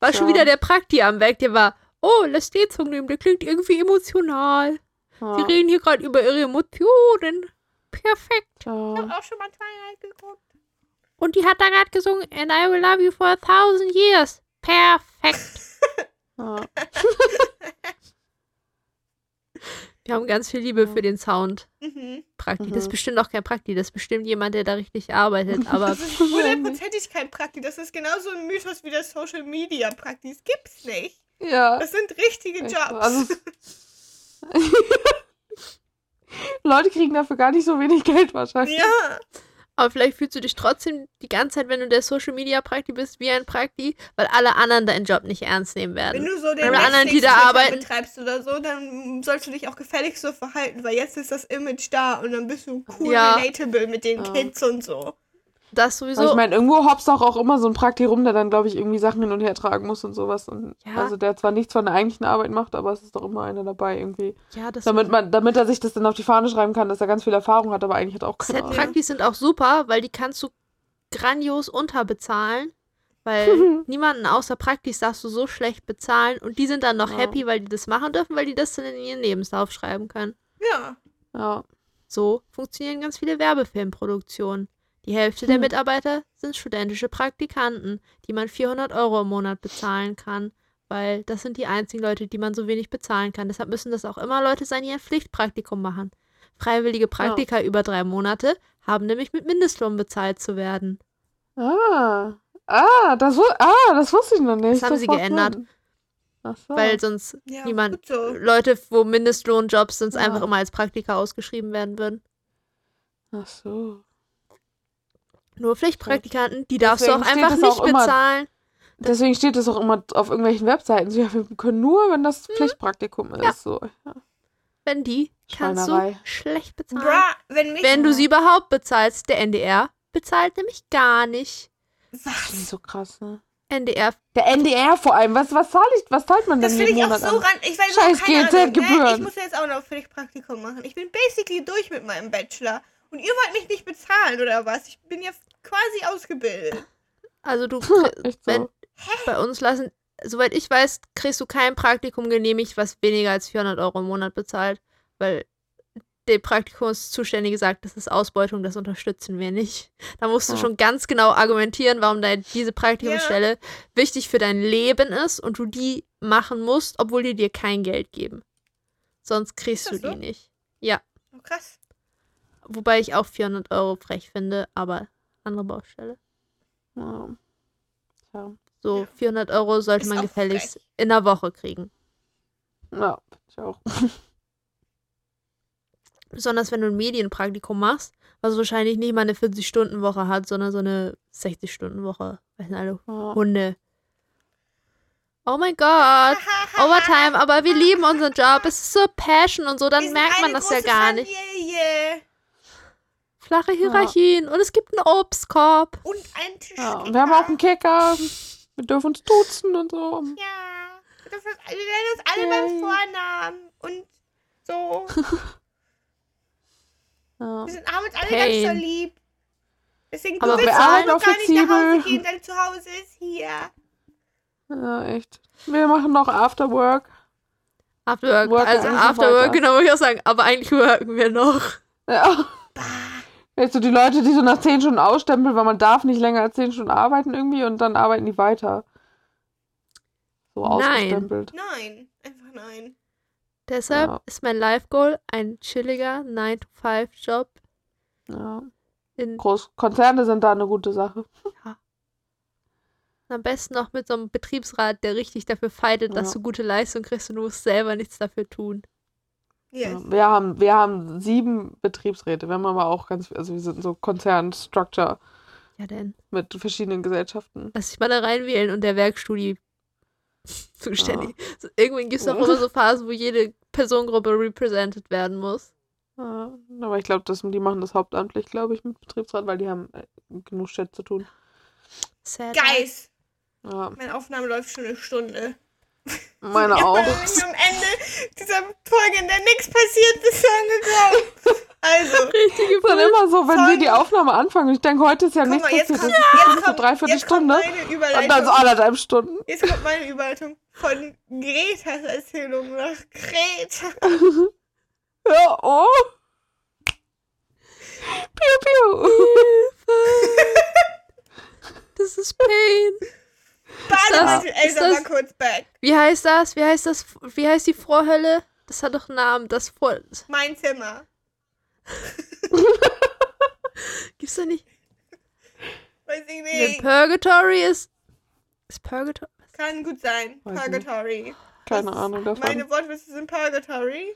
War schon Ja. wieder der Prakti am Weg, der war, oh, lass den Song nehmen, der klingt irgendwie emotional. Sie Ja, reden hier gerade über ihre Emotionen. Perfekt. ja. auch schon mal Twilight geguckt. Und die hat da gerade gesungen, and I will love you for a thousand years. Perfekt. *laughs* ja. *laughs* *laughs* Wir haben ganz viel Liebe für den Sound. Mhm. Prakti. Das ist Mhm. bestimmt auch kein Prakti, das ist bestimmt jemand, der da richtig arbeitet. *laughs* Aber Das ist hundertprozentig kein Prakti. Das ist genauso ein Mythos wie das Social Media Prakti. Das gibt's nicht. ja. Das sind richtige Echt Jobs. so. Also *laughs* *laughs* Leute kriegen dafür gar nicht so wenig Geld wahrscheinlich. ja. Aber vielleicht fühlst du dich trotzdem die ganze Zeit, wenn du der Social Media Prakti bist, wie ein Prakti, weil alle anderen deinen Job nicht ernst nehmen Wenn werden. du so den anderen, die da arbeiten. betreibst oder so, dann sollst du dich auch gefälligst so verhalten, weil jetzt ist das Image da und dann bist du cool Ja. relatable mit den Ja. Kids und so. Das Aber sowieso. ich meine, irgendwo hoppst auch, auch immer so ein Prakti rum, der dann, glaube ich, irgendwie Sachen hin und her tragen muss und sowas. Und Ja. Also der zwar nichts von der eigentlichen Arbeit macht, aber es ist doch immer einer dabei irgendwie. ja, das Damit man, damit er sich das dann auf die Fahne schreiben kann, dass er ganz viel Erfahrung hat, aber eigentlich hat er auch keine Ahnung. Set-Praktis sind auch super, weil die kannst du grandios unterbezahlen. Weil *laughs* niemanden außer Praktis darfst du so schlecht bezahlen und die sind dann noch Ja. happy, weil die das machen dürfen, weil die das dann in ihren Lebenslauf schreiben können. Ja. Ja. So funktionieren ganz viele Werbefilmproduktionen. Die Hälfte der Hm. Mitarbeiter sind studentische Praktikanten, die man 400 Euro im Monat bezahlen kann, weil das sind die einzigen Leute, die man so wenig bezahlen kann. Deshalb müssen das auch immer Leute sein, die ein Pflichtpraktikum machen. Freiwillige Praktika über drei Monate haben nämlich mit Mindestlohn bezahlt zu werden. Ah. Ah, das, ah, das wusste ich noch nicht. Das haben sie geändert. Sinn. Ach so. Weil sonst ja niemand, so. Leute, wo Mindestlohnjobs sind, Ja. einfach immer als Praktika ausgeschrieben werden würden. Ach so. Nur Pflichtpraktikanten, die darfst Deswegen du auch einfach nicht auch immer- bezahlen. Deswegen steht es auch immer auf irgendwelchen Webseiten. So, ja, wir können nur, wenn das Pflichtpraktikum ist. Ja. So. Ja. Wenn die kannst du schlecht bezahlen. Bra, wenn. Wenn du sie überhaupt bezahlst, der NDR bezahlt nämlich gar nicht. Das ist Was? so krass, ne? NDR, Der NDR vor allem. Was, was zahle ich, was zahlt man denn Das finde ich auch so an? ran. Ich weiß Scheiß auch keine Ahnung, ne? GZ-Gebühren. Ich muss jetzt auch noch Pflichtpraktikum machen. Ich bin basically durch mit meinem Bachelor. Und ihr wollt mich nicht bezahlen, oder was? Ich bin ja quasi ausgebildet. also du, *laughs* so. wenn bei uns lassen, soweit ich weiß, kriegst du kein Praktikum genehmigt, was weniger als 400 Euro im Monat bezahlt, weil der Praktikumszuständige sagt, das ist Ausbeutung, das unterstützen wir nicht. Da musst du Ja. schon ganz genau argumentieren, warum dein, diese Praktikumsstelle wichtig für dein Leben ist und du die machen musst, obwohl die dir kein Geld geben. Sonst kriegst du das die so? nicht. Ja. Oh, krass. Wobei ich auch 400 Euro frech finde, aber andere Baustelle. Ja. Tja. So, Ja. 400 Euro sollte Ist man gefälligst frech. in der Woche kriegen. Ja, ich auch. *laughs* Besonders wenn du ein Medienpraktikum machst, was wahrscheinlich nicht mal eine 40-Stunden-Woche hat, sondern so eine 60-Stunden-Woche. Weiß nicht, alle Ja. Hunde. Oh mein Gott. *laughs* Overtime, aber wir lieben unseren Job. Es ist so Passion und so, dann merkt man das ja gar nicht. Flache Hierarchien und es gibt einen Obstkorb. Und ein Tisch. Ja, und wir haben auch einen Kicker. Wir dürfen uns duzen und so. Ja. Das ist, wir nennen uns alle beim. Vornamen. Und so. *laughs* Ja. Wir sind, haben uns alle Pain. ganz so lieb. Deswegen, Aber du willst wir auch noch gar nicht nach Hause gehen, dein Zuhause ist hier. ja, echt. Wir machen noch Afterwork. Afterwork. Work also Afterwork, genau, würde ich auch sagen. Aber eigentlich worken wir noch. Ja. Weißt du, die Leute, die so nach 10 Stunden ausstempeln, weil man darf nicht länger als 10 Stunden arbeiten irgendwie und dann arbeiten die weiter. So Nein. ausgestempelt. Nein. Einfach nein. Deshalb Ja. ist mein Life Goal ein chilliger 9-to-5-Job Ja. in Großkonzerne sind da eine gute Sache. Am besten noch mit so einem Betriebsrat, der richtig dafür fightet, dass Ja. du gute Leistung kriegst und du musst selber nichts dafür tun. Yes. Ja, wir, haben, wir haben sieben Betriebsräte. Wir haben aber auch ganz, also wir sind so Konzern-Structure Ja, denn. mit verschiedenen Gesellschaften. Lass dich mal da reinwählen und der Werkstudie *laughs* zuständig. So, irgendwann gibt es auch immer so *laughs* Phasen, wo jede Personengruppe represented werden muss. Ja, aber ich glaube, die machen das hauptamtlich, glaube ich, mit Betriebsrat, weil die haben äh, genug Shit zu tun. Sad. Guys, Ja, meine Aufnahme läuft schon eine Stunde. Meine Ich auch. bin nämlich am Ende dieser Folge, in der nichts passiert ist, angekommen. Also, Richtige Dann Folge. immer so, wenn wir die Aufnahme anfangen. Ich denke, heute ist ja guck nichts mal, jetzt passiert. kommt, Das ist jetzt bestimmt so kommt, dreiviertel jetzt kommt Stunde. meine Und dann so Überleitung. anderthalb Stunden. Jetzt kommt meine Überleitung von Gretas Erzählung nach Greta. *laughs* Ja, oh. Piu, piu. Das ist Pain. Bademantel, ist Elsa das- war kurz back. Wie heißt das? Wie heißt das? Wie heißt die Vorhölle? Das hat doch einen Namen. Das Vor. Mein Zimmer. *laughs* Gibt's da nicht? Weiß ich Nee, nicht. Purgatory ist. Ist Purgatory? Kann gut sein. Weiß nicht. Purgatory. Keine Was- Ahnung davon. Meine Wortwitze sind Purgatory.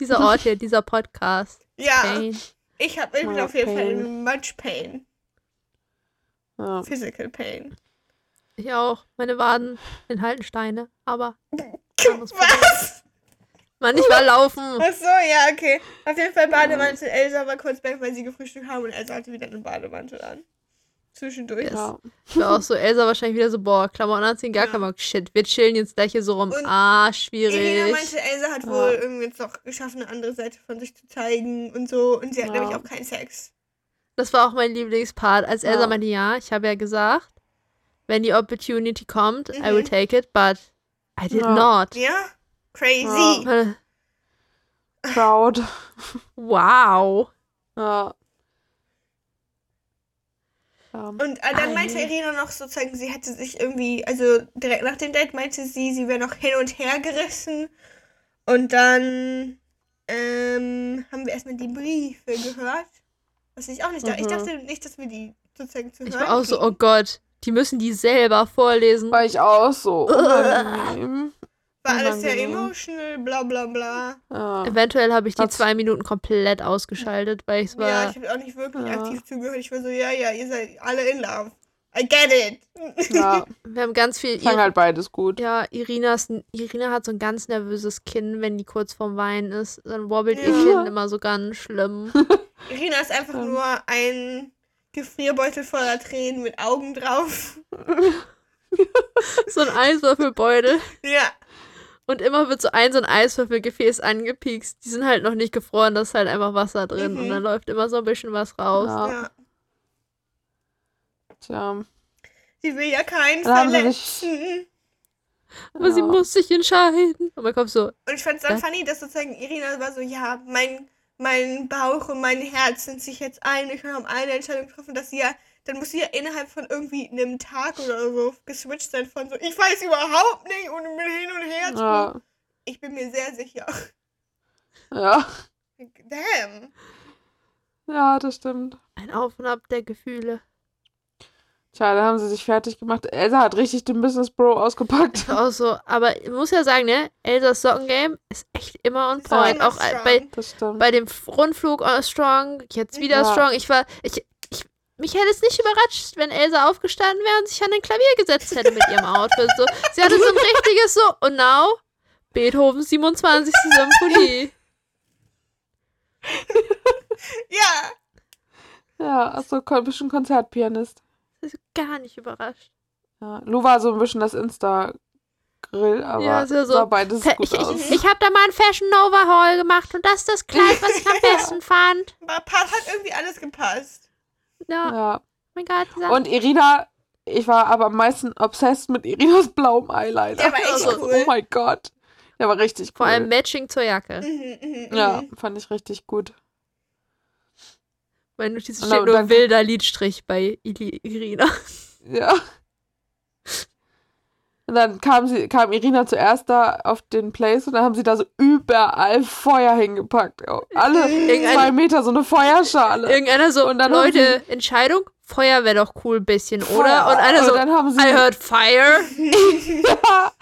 Dieser Ort hier, dieser Podcast. *laughs* Ja, Pain. ich, hab, ich bin Ja, auf jeden Fall in much pain. Ja. Physical pain. Ich auch. Meine Waden enthalten Steine, aber. *laughs* Was? Mann, ich war laufen. Ach so, ja, okay. Auf jeden Fall Bademantel. Elsa war kurz back, weil sie gefrühstückt haben und Elsa hatte wieder einen Bademantel an. Zwischendurch. Yes. Ja. Ich war auch so, Elsa wahrscheinlich wieder so, boah, Klamotten anziehen, gar Ja. kein Bock. Shit, wir chillen jetzt gleich hier so rum. Und ah, schwierig. meinte, Elsa hat Ja. wohl irgendwie jetzt noch geschafft, eine andere Seite von sich zu zeigen und so. Und sie hat Ja. nämlich auch keinen Sex. Das war auch mein Lieblingspart. Als Elsa Ja. meinte, ja, ich habe ja gesagt, wenn die Opportunity kommt, I will Mhm. take it, but I did Ja. not. Ja? Crazy. Ja. Proud. Wow. Ja. Und äh, dann meinte. Irina noch sozusagen, sie hätte sich irgendwie, also direkt nach dem Date meinte sie, sie wäre noch hin und her gerissen. Und dann ähm, haben wir erstmal die Briefe gehört. Was ich auch nicht da. Ich Mhm. dachte nicht, dass wir die sozusagen zu Ich hören war auch so, oh. Gott, die müssen die selber vorlesen. War ich auch so *laughs* unangenehm. War alles sehr emotional, bla bla bla. Ja. Eventuell habe ich die Hat's- zwei Minuten komplett ausgeschaltet, weil ich Ja, war. ich habe auch nicht wirklich Ja. aktiv zugehört. Ich war so, ja, ja, ihr seid alle in love. I get it. *laughs* ja. wir haben ganz viel. Klang halt beides gut. Ja, Irinas, Irina hat so ein ganz nervöses Kinn, wenn die kurz vorm Weinen ist. Dann wobbelt ihr Ja. Kinn immer so ganz schlimm. *laughs* Irina ist einfach Ähm. nur ein Gefrierbeutel voller Tränen mit Augen drauf. *laughs* so ein Eiswürfelbeutel. Ja. Und immer wird so ein so ein Eiswürfelgefäß angepiekst. Die sind halt noch nicht gefroren, da ist halt einfach Wasser drin. Mhm. Und dann läuft immer so ein bisschen was raus. Ja. ja. Tja. Sie will ja keinen Dann sie verletzen. Aber sie Ja. muss sich entscheiden. Und man kommt so, Und ich fand es dann Ja. funny, dass sozusagen Irina war so, ja, mein, mein Bauch und mein Herz sind sich jetzt einig und haben eine Entscheidung getroffen, dass sie ja, dann muss sie ja innerhalb von irgendwie einem Tag oder so geswitcht sein von so, ich weiß überhaupt nicht und bin hin und her. zu- Ja. Ich bin mir sehr sicher. Ja. Damn. Ja, das stimmt. ein Auf und Ab der Gefühle. Tja, da haben sie sich fertig gemacht. Elsa hat richtig den Business Bro ausgepackt. Auch so, aber ich muss ja sagen, ne, Elsas Sockengame ist echt immer on point. immer Auch äh, strong. bei, bei dem Rundflug äh, strong, jetzt wieder Ja. strong. Ich war, ich, ich, mich hätte es nicht überrascht, wenn Elsa aufgestanden wäre und sich an ein Klavier gesetzt hätte mit ihrem Outfit. So, sie hatte so ein richtiges so, und now Beethoven 27. Symphonie. *laughs* Ja, Ja, achso, ein bisschen Konzertpianist. Das ist gar nicht überrascht. Ja. Lou war so ein bisschen das Insta-Grill, aber Ja, ja so. sah beides gut Ich, aus. ich, ich habe da mal ein Fashion Nova Haul gemacht und das ist das Kleid, was ich am *laughs* besten fand. *laughs* hat irgendwie alles gepasst. Ja, Ja. oh mein Gott. Und Irina, ich war aber am meisten obsessed mit Irinas *laughs* blauem Eyeliner. Der war echt Also, cool. Oh mein Gott. Der war richtig cool. Vor allem Matching zur Jacke. Mhm, mhm, Ja, mhm. fand ich richtig gut. Mein Notiz steht nur dann- wilder Lidstrich bei Ili Irina. Ja. Und dann kam sie, kam Irina zuerst da auf den Place und dann haben sie da so überall Feuer hingepackt. Alle zwei Meter so eine Feuerschale. Irgendeiner so, Und dann Leute, Entscheidung, Feuer wäre doch cool ein bisschen, Feuer. oder? Und einer so, Und dann haben sie, I heard fire. *laughs* ja,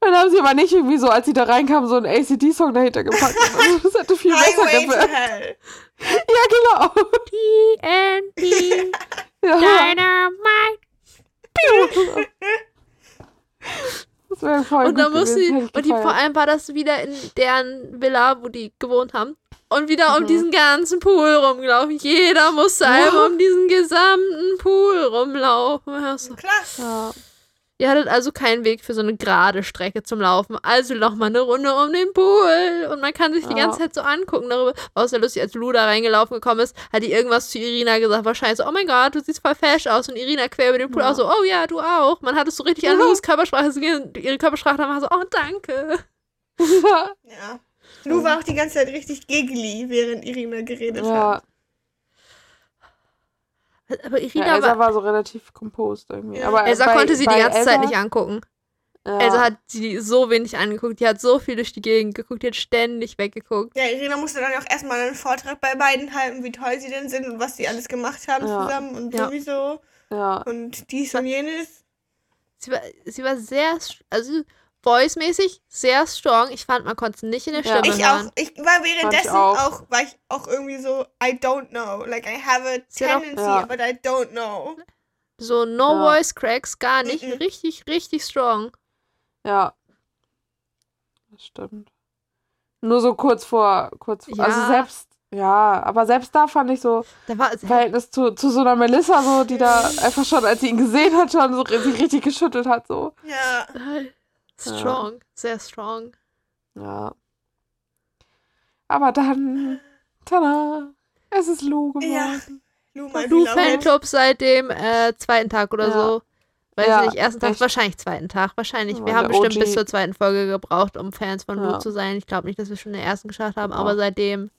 dann haben sie aber nicht irgendwie so, als sie da reinkamen, so einen ACD-Song dahinter gepackt. Also, *laughs* das hätte viel besser gewirkt. *laughs* Ja, genau. TNT, Ja, Dynamite. das wäre voll Und gut dann muss gewesen, sie, hätte ich und die, vor allem war das wieder in deren Villa, wo die gewohnt haben. Und wieder um Mhm. diesen ganzen Pool rumgelaufen. Jeder musste Ja. einmal um diesen gesamten Pool rumlaufen. Ja, so. Klasse. Ja. Ihr hattet also keinen Weg für so eine gerade Strecke zum Laufen. Also noch mal eine Runde um den Pool. Und man kann sich die Ja. ganze Zeit so angucken darüber. War auch sehr lustig, als Lu da reingelaufen gekommen ist, hat die irgendwas zu Irina gesagt. Wahrscheinlich so, oh mein Gott, du siehst voll fesch aus. Und Irina quer über den Pool Ja. auch so, oh ja, du auch. Man hat es so richtig an Ja. Lus Körpersprache gesehen. Ihre Körpersprache war so, oh danke. *laughs* Ja. Lou war auch die ganze Zeit richtig giggly, während Irina geredet ja. hat. Aber ja, Irina Elsa war... war so relativ composed irgendwie. Ja. Aber Elsa bei, konnte sie die ganze Elsa, Zeit nicht angucken. Ja. Elsa hat sie so wenig angeguckt. Die hat so viel durch die Gegend geguckt. Die hat ständig weggeguckt. Ja, Irina musste dann auch erstmal einen Vortrag bei beiden halten, wie toll sie denn sind und was sie alles gemacht haben Ja. zusammen und Ja. sowieso. ja. Und dies und jenes. Sie war, sie war sehr, also voice-mäßig sehr strong. Ich fand, man konnte es nicht in der Ja. Stimme Ich hören. auch. Ich war währenddessen auch. auch. war ich auch irgendwie so, I don't know. Like I have a tendency, Ja. but I don't know. So no Ja. voice cracks, gar nicht. Mhm. Richtig, richtig strong. Ja. Das stimmt. Nur so kurz vor, kurz vor. Ja. Also selbst, ja, aber selbst da fand ich so, Da war Verhältnis zu, zu so einer Melissa, so, die da einfach schon, als sie ihn gesehen hat, schon so sich richtig geschüttelt hat, so. Ja. Strong, sehr strong. Ja. Aber dann, tada, es ist Lou geworden. Ja. Lou, mein Du Beloved. Fanclub seit dem äh, zweiten Tag oder Ja. so. Weiß Ja, nicht, ersten Tag, echt. wahrscheinlich zweiten Tag. Wahrscheinlich. Ja, Wir haben bestimmt bis OG. zur zweiten Folge gebraucht, um Fans von Lou Ja. zu sein. Ich glaube nicht, dass wir schon den ersten geschafft haben, Ja. aber seitdem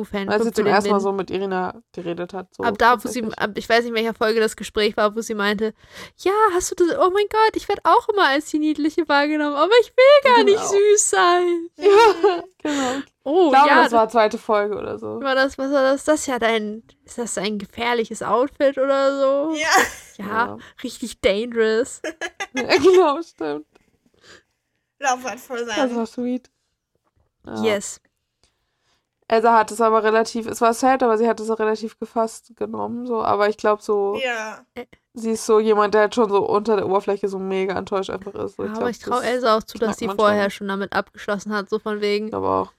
Als Fanclub sie zum ersten Mal so mit Irina geredet hat. So ab da, wo sie, ab, ich weiß nicht, in welcher Folge das Gespräch war, wo sie meinte, ja, hast du das, oh mein Gott, ich werde auch immer als die Niedliche wahrgenommen, aber ich will gar nicht Genau. süß sein. *laughs* Ja, genau. Oh, Ich glaube, ja, das war zweite Folge oder so. war das, was war das? Das ist ja dein, ist das ein gefährliches Outfit oder so? Ja. Ja, Ja. richtig dangerous. *laughs* Ja, genau, stimmt. Laufrad voll Das sein. war sweet. Ja. Yes. Elsa hat es aber relativ, es war sad, aber sie hat es auch relativ gefasst genommen, so. Aber ich glaube so, Ja. sie ist so jemand, der halt schon so unter der Oberfläche so mega enttäuscht einfach ist. So, aber glaub, ich traue Elsa auch zu, dass sie vorher schon. schon damit abgeschlossen hat, so von wegen Aber auch.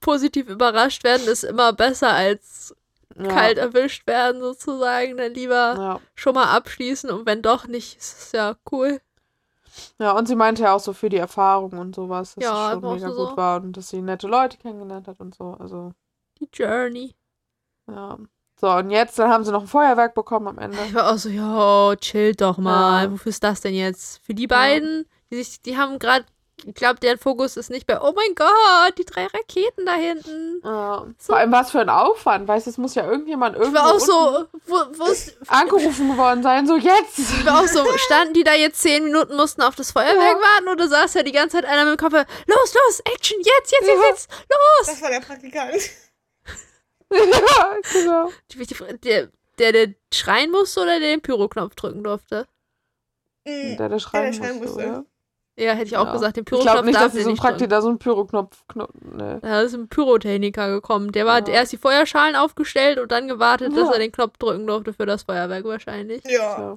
positiv überrascht werden ist immer besser als Ja, kalt erwischt werden sozusagen. Dann lieber Ja. schon mal abschließen und wenn doch nicht, ist es ja cool. Ja, und sie meinte ja auch so für die Erfahrung und sowas, dass Ja, es schon mega so. gut war und dass sie nette Leute kennengelernt hat und so. Also, Die Journey. ja. So, und jetzt, dann haben sie noch ein Feuerwerk bekommen am Ende. Ich war auch so, jo, chill doch mal. Ja. Wofür ist das denn jetzt? Für die beiden, die sich, die haben gerade, ich glaube, deren Fokus ist nicht bei, oh mein Gott, die drei Raketen da hinten. Ja. Vor allem was für ein Aufwand, weißt du, es muss ja irgendjemand war auch unten so, wo, wo ist, angerufen worden sein, so jetzt. ich war auch so, standen die da jetzt zehn Minuten, mussten auf das Feuerwerk Ja. warten oder saß ja die ganze Zeit einer mit dem Kopf, los, los, Action, jetzt, jetzt, jetzt, Ja. jetzt, los. Das war der Praktikant. *laughs* ja, genau. Die, Der, der schreien musste oder der den Pyroknopf drücken durfte? Mm, Der, der schreien, schreien musste, musste. Ja, hätte ich auch Ja. gesagt, den Ich Pyroknopf glaube nicht, dass der so ein. Praktiker so einen Pyroknopf. Kno- Nee. Da ist ein Pyrotechniker gekommen. Der war Ja. erst die Feuerschalen aufgestellt und dann gewartet, dass Ja. er den Knopf drücken durfte für das Feuerwerk wahrscheinlich. Ja. Ja.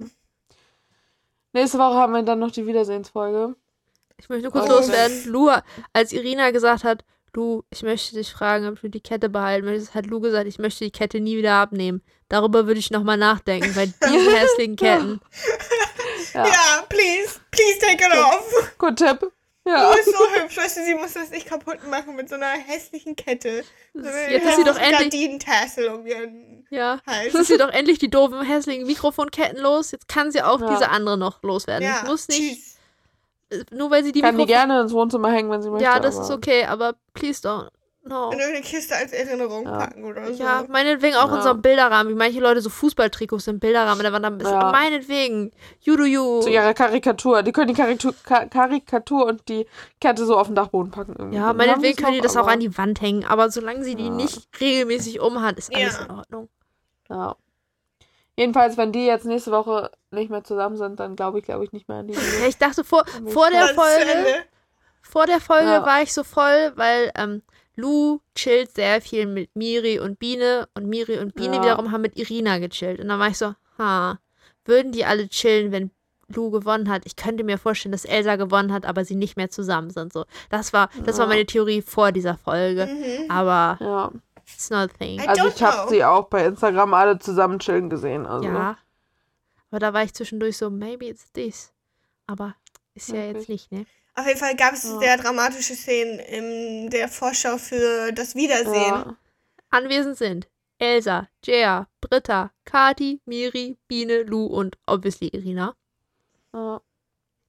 Nächste Woche haben wir dann noch die Wiedersehensfolge. Ich möchte nur kurz Oh. loswerden. Lu, als Irina gesagt hat, Lu, ich möchte dich fragen, ob du die Kette behalten möchtest, hat Lu gesagt, ich möchte die Kette nie wieder abnehmen. Darüber würde ich nochmal nachdenken, bei diesen *laughs* hässlichen Ketten. *laughs* Ja. Ja, please, please take it off. Gut Tipp. Du Ja. bist so hübsch, weißt du, sie muss das nicht kaputt machen mit so einer hässlichen Kette. So Jetzt ist sie doch endlich. Um ihren Ja. Hals. Jetzt ist sie doch endlich die doofen, hässlichen Mikrofonketten los. Jetzt kann sie auch Ja. diese andere noch loswerden. Ja, Ich muss nicht, tschüss. äh, nur weil sie die Kann die Mikrofon... gerne ins Wohnzimmer hängen, wenn sie möchte. Ja, das ist okay, aber please don't. No. In irgendeine Kiste als Erinnerung Ja. packen oder so. Ja, meinetwegen auch in Ja. so einem Bilderrahmen, wie manche Leute so Fußballtrikots im Bilderrahmen der Wand haben. Ja. Meinetwegen. You do you. Zu ihrer Karikatur. Die können die Karikatur, Ka Karikatur und die Kette so auf den Dachboden packen. Irgendwie. Ja, meinetwegen können die das auch an die Wand hängen, aber solange sie die Ja. nicht regelmäßig umhat, ist alles Ja. in Ordnung. Ja. Jedenfalls, wenn die jetzt nächste Woche nicht mehr zusammen sind, dann glaube ich, glaube ich nicht mehr an die. *laughs* Ja, ich dachte vor, vor der Folge, vor der Folge Ja. war ich so voll, weil ähm, Lou chillt sehr viel mit Miri und Biene und Miri und Biene Ja. wiederum haben mit Irina gechillt. Und dann war ich so, ha, würden die alle chillen, wenn Lou gewonnen hat? Ich könnte mir vorstellen, dass Elsa gewonnen hat, aber sie nicht mehr zusammen sind. So, das war, das war Ja. meine Theorie vor dieser Folge. Mhm. Aber Ja. it's not a thing. Also don't ich habe sie auch bei Instagram alle zusammen chillen gesehen. Also. Ja. Aber da war ich zwischendurch so, maybe it's this. Aber ist ja Möglich. jetzt nicht, ne? Auf jeden Fall gab es Ja. sehr dramatische Szenen in der Vorschau für das Wiedersehen. Ja. Anwesend sind Elsa, Jea, Britta, Kati, Miri, Biene, Lou und obviously Irina. Ja.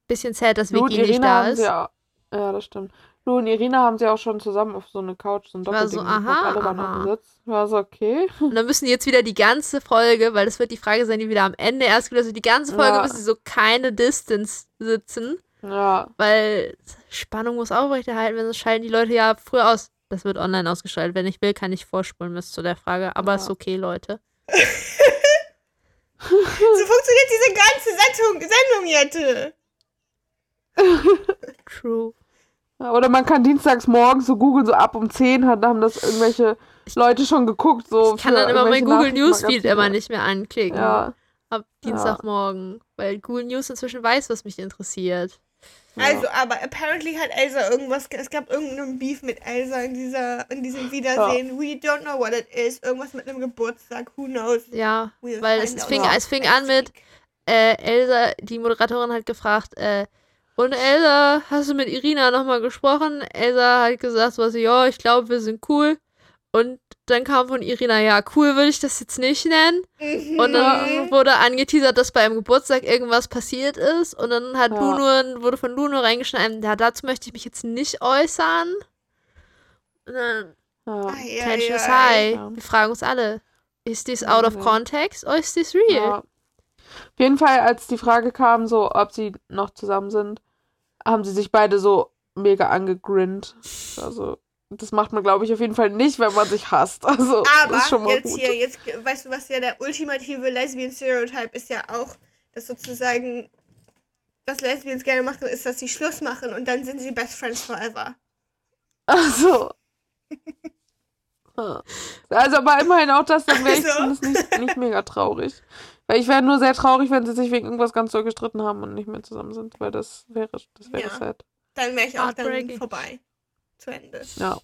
Bisschen sad, dass Lu Vicky nicht Irina da ist. ja. Ja, das stimmt. Lu und Irina haben sie auch schon zusammen auf so eine Couch, so ein War so, Doppelding. aha, Alle waren aha. Sitz. War so, okay. Und dann müssen die jetzt wieder die ganze Folge, weil das wird die Frage sein, die wieder am Ende erst wieder so die ganze Folge, Ja. müssen sie so keine Distance sitzen, Ja. weil Spannung muss aufrechterhalten, wenn sonst schalten die Leute ja früher aus. Das wird online ausgestrahlt. Wenn ich will, kann ich vorspulen bis zu der Frage. Aber Ja. ist okay, Leute. *laughs* So funktioniert diese ganze Sendung, Sendung Jette. *laughs* True. Ja, Oder man kann dienstags morgens so googeln, so ab um 10 hat, haben das irgendwelche Leute schon geguckt. So Ich kann dann immer mein Google Newsfeed immer nicht mehr anklicken. Ja. Ab Dienstagmorgen. Weil Google News inzwischen weiß, was mich interessiert. Ja. Also, aber apparently hat Elsa irgendwas, es gab irgendeinen Beef mit Elsa in dieser, in diesem Wiedersehen. We don't know what it is. Irgendwas mit einem Geburtstag. Who knows? Ja, We'll weil es fing, Ja. es fing an mit, äh, Elsa, die Moderatorin hat gefragt, äh, und Elsa, hast du mit Irina nochmal gesprochen? Elsa hat gesagt, so, ja, ich glaube, wir sind cool. Und dann kam von Irina, ja, cool würde ich das jetzt nicht nennen. Mhm. Und dann wurde angeteasert, dass bei einem Geburtstag irgendwas passiert ist. Und dann hat Ja. Lu nur, wurde von Lu nur reingeschnitten, ja, dazu möchte ich mich jetzt nicht äußern. Und dann, Ja. Tension is high. Ja. Wir fragen uns alle, ist this out of ja. context or is this real? Ja. Auf jeden Fall, als die Frage kam, so, ob sie noch zusammen sind, haben sie sich beide so mega angegrinnt. Also, das macht man, glaube ich, auf jeden Fall nicht, wenn man sich hasst. Also, Aber das ist schon mal jetzt gut. hier, jetzt, weißt du, was ja der ultimative Lesbian-Stereotype ist ja auch, dass sozusagen, was Lesbians gerne machen, ist, dass sie Schluss machen und dann sind sie Best Friends forever. Also. *laughs* Also, aber immerhin auch das, dann wäre ich Also. zumindest nicht, nicht mega traurig. Weil ich wäre nur sehr traurig, wenn sie sich wegen irgendwas ganz so gestritten haben und nicht mehr zusammen sind, weil das wäre, das wäre Ja. sad. Dann wäre ich auch dann vorbei. Zu Ende. Ja.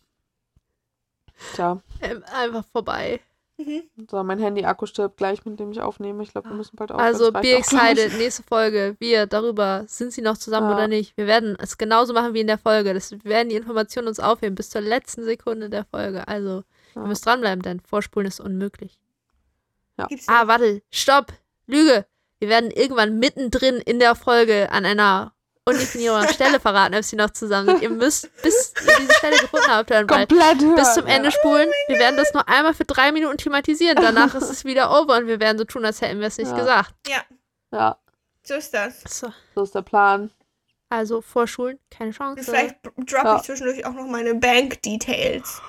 Tja, Ähm, einfach vorbei. Mhm. so, mein Handy-Akku stirbt gleich, mit dem ich aufnehme. Ich glaube, wir müssen bald aufhören. Also be excited, nächste Folge. Wir darüber, sind sie noch zusammen Ja. oder nicht? Wir werden es genauso machen wie in der Folge. Das wir werden die Informationen uns aufheben bis zur letzten Sekunde der Folge. Also, Ja. ihr müsst dranbleiben, denn Vorspulen ist unmöglich. Gibt's Ah, warte, stopp, Lüge. Wir werden irgendwann mittendrin in der Folge an einer undefinierbaren Stelle verraten, ob sie noch zusammen sind. Ihr müsst bis ihr diese Stelle gefunden habt, hören, weil Komplett hören. bis zum ja. Ende spulen. Wir werden das nur einmal für drei Minuten thematisieren. Danach ist es wieder over und wir werden so tun, als hätten wir es nicht Ja. gesagt. Ja, so ist das. So, so ist der Plan. also vorschulen, keine Und Chance. vielleicht droppe Ja. ich zwischendurch auch noch meine Bank-Details.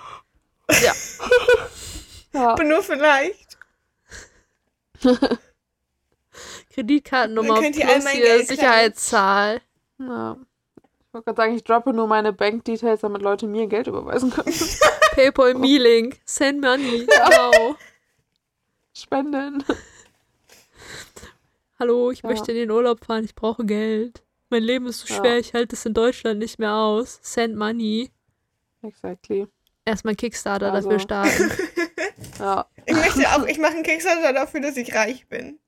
Ja. *laughs* Aber nur vielleicht. *laughs* Kreditkartennummer Dann plus klauen. Sicherheitszahl. Ja. Ich wollte gerade sagen, ich droppe nur meine Bankdetails, damit Leute mir Geld überweisen können. *laughs* PayPal Me-Link. Send money. Wow. Spenden. Hallo, ich Ja. möchte in den Urlaub fahren. Ich brauche Geld. Mein Leben ist so Ja. schwer. Ich halte es in Deutschland nicht mehr aus. Send money. Exactly. Erstmal Kickstarter Also. dafür starten. *laughs* Ja. Ich möchte auch, ich mache einen Kickstarter dafür, dass ich reich bin.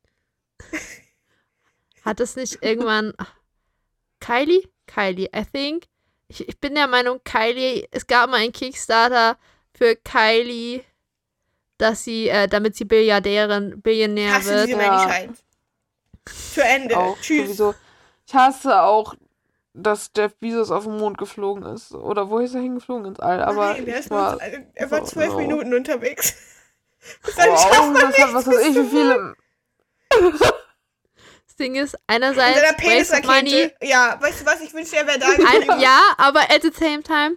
Hat es nicht irgendwann. *laughs* Kylie? Kylie, I think. Ich, ich bin der Meinung, Kylie, es gab mal einen Kickstarter für Kylie, dass sie, äh, damit sie Billiardärin, Billionär Hasse wird. diese Ja. Menschheit. Zu Ende. Auch Tschüss. sowieso. Ich hasse auch, dass Jeff Bezos auf den Mond geflogen ist. Oder wo ist er hingeflogen? Ins All. Aber Nein, ist war, nur, er war so, zwölf no. Minuten unterwegs. Dann wow, man das hat, was weiß ich, wie viele. *laughs* Das Ding ist, In einerseits waste of money. Ja, weißt du was? Ich wünschte, er wäre da. Ein, ja, aber at the same time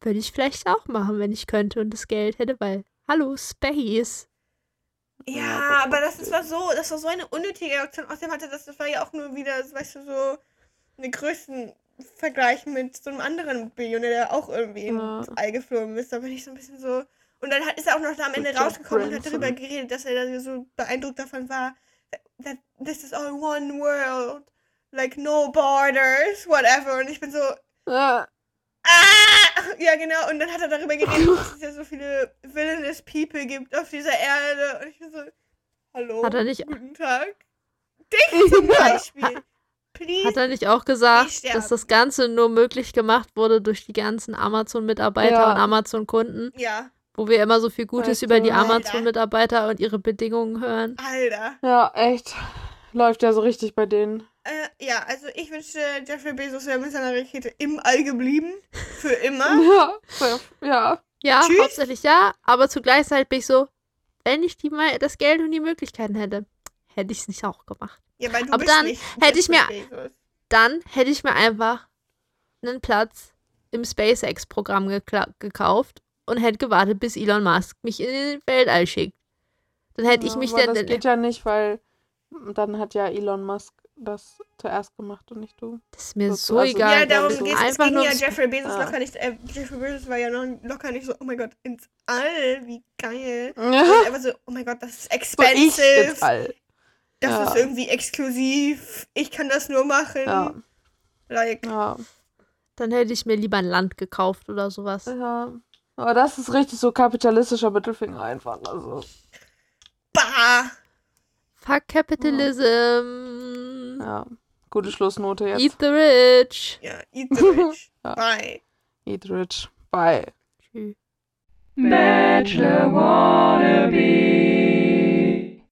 würde ich vielleicht auch machen, wenn ich könnte und das Geld hätte, weil, hallo, Space. Ja, aber das ist, war so, das war so eine unnötige Aktion. Außerdem hatte das, das war ja auch nur wieder, weißt du, so eine Größenvergleich mit so einem anderen Billionär, der auch irgendwie Ja. ins All geflogen ist. Da bin ich so ein bisschen so. Und dann hat, ist er auch noch da am Ende Richard rausgekommen und hat darüber geredet, dass er da so beeindruckt davon war, that this is all one world, like no borders, whatever. Und ich bin so, Ja, Ah! Ja, genau. Und dann hat er darüber geredet, *laughs* dass es ja so viele villainous people gibt auf dieser Erde. Und ich bin so, hallo, Hat er nicht, guten Tag. *laughs* Dich zum Beispiel. Please. hat er nicht auch gesagt, dass das Ganze nur möglich gemacht wurde durch die ganzen Amazon-Mitarbeiter Ja. und Amazon-Kunden, Ja, wo wir immer so viel Gutes Weißt über die Alter. Amazon-Mitarbeiter und ihre Bedingungen hören? Alter. ja, echt. Läuft ja so richtig bei denen. Äh, ja, also ich wünschte, Jeffrey Bezos wäre mit seiner Rakete im All geblieben. Für immer. *laughs* Ja, ja. Ja, Tschüss. hauptsächlich ja, aber zugleich halt bin ich so, wenn ich die mal das Geld und die Möglichkeiten hätte, hätte ich es nicht auch gemacht. Ja, weil du Aber bist dann nicht hätte ich Jeffrey Bezos. Dann hätte ich mir einfach einen Platz im SpaceX-Programm gekauft und hätte gewartet, bis Elon Musk mich in den Weltall schickt. Dann hätte ich Ja, mich aber dann. Das geht ja nicht, weil dann hat ja Elon Musk das zuerst gemacht und nicht du. Das ist mir Das- so also- egal. Ja, darum geht es. Ging nur ja Jeffrey Bezos Ja. locker nicht. Äh, Jeffrey Bezos war ja noch locker nicht so, oh mein Gott, ins All, wie geil. *laughs* Ja, einfach so, oh mein Gott, das ist so ich expensive. jetzt all. das Ja. ist irgendwie exklusiv. Ich kann das nur machen. Ja, Like, ja, Dann hätte ich mir lieber ein Land gekauft oder sowas. ja. Aber das ist richtig so kapitalistischer Mittelfinger einfach. Also, bah. Fuck Capitalism. ja. Gute Schlussnote jetzt. Eat the rich. Ja, eat the rich. *laughs* Ja. Bye. Eat rich. Bye. Tschüss. Bachelor wannabe.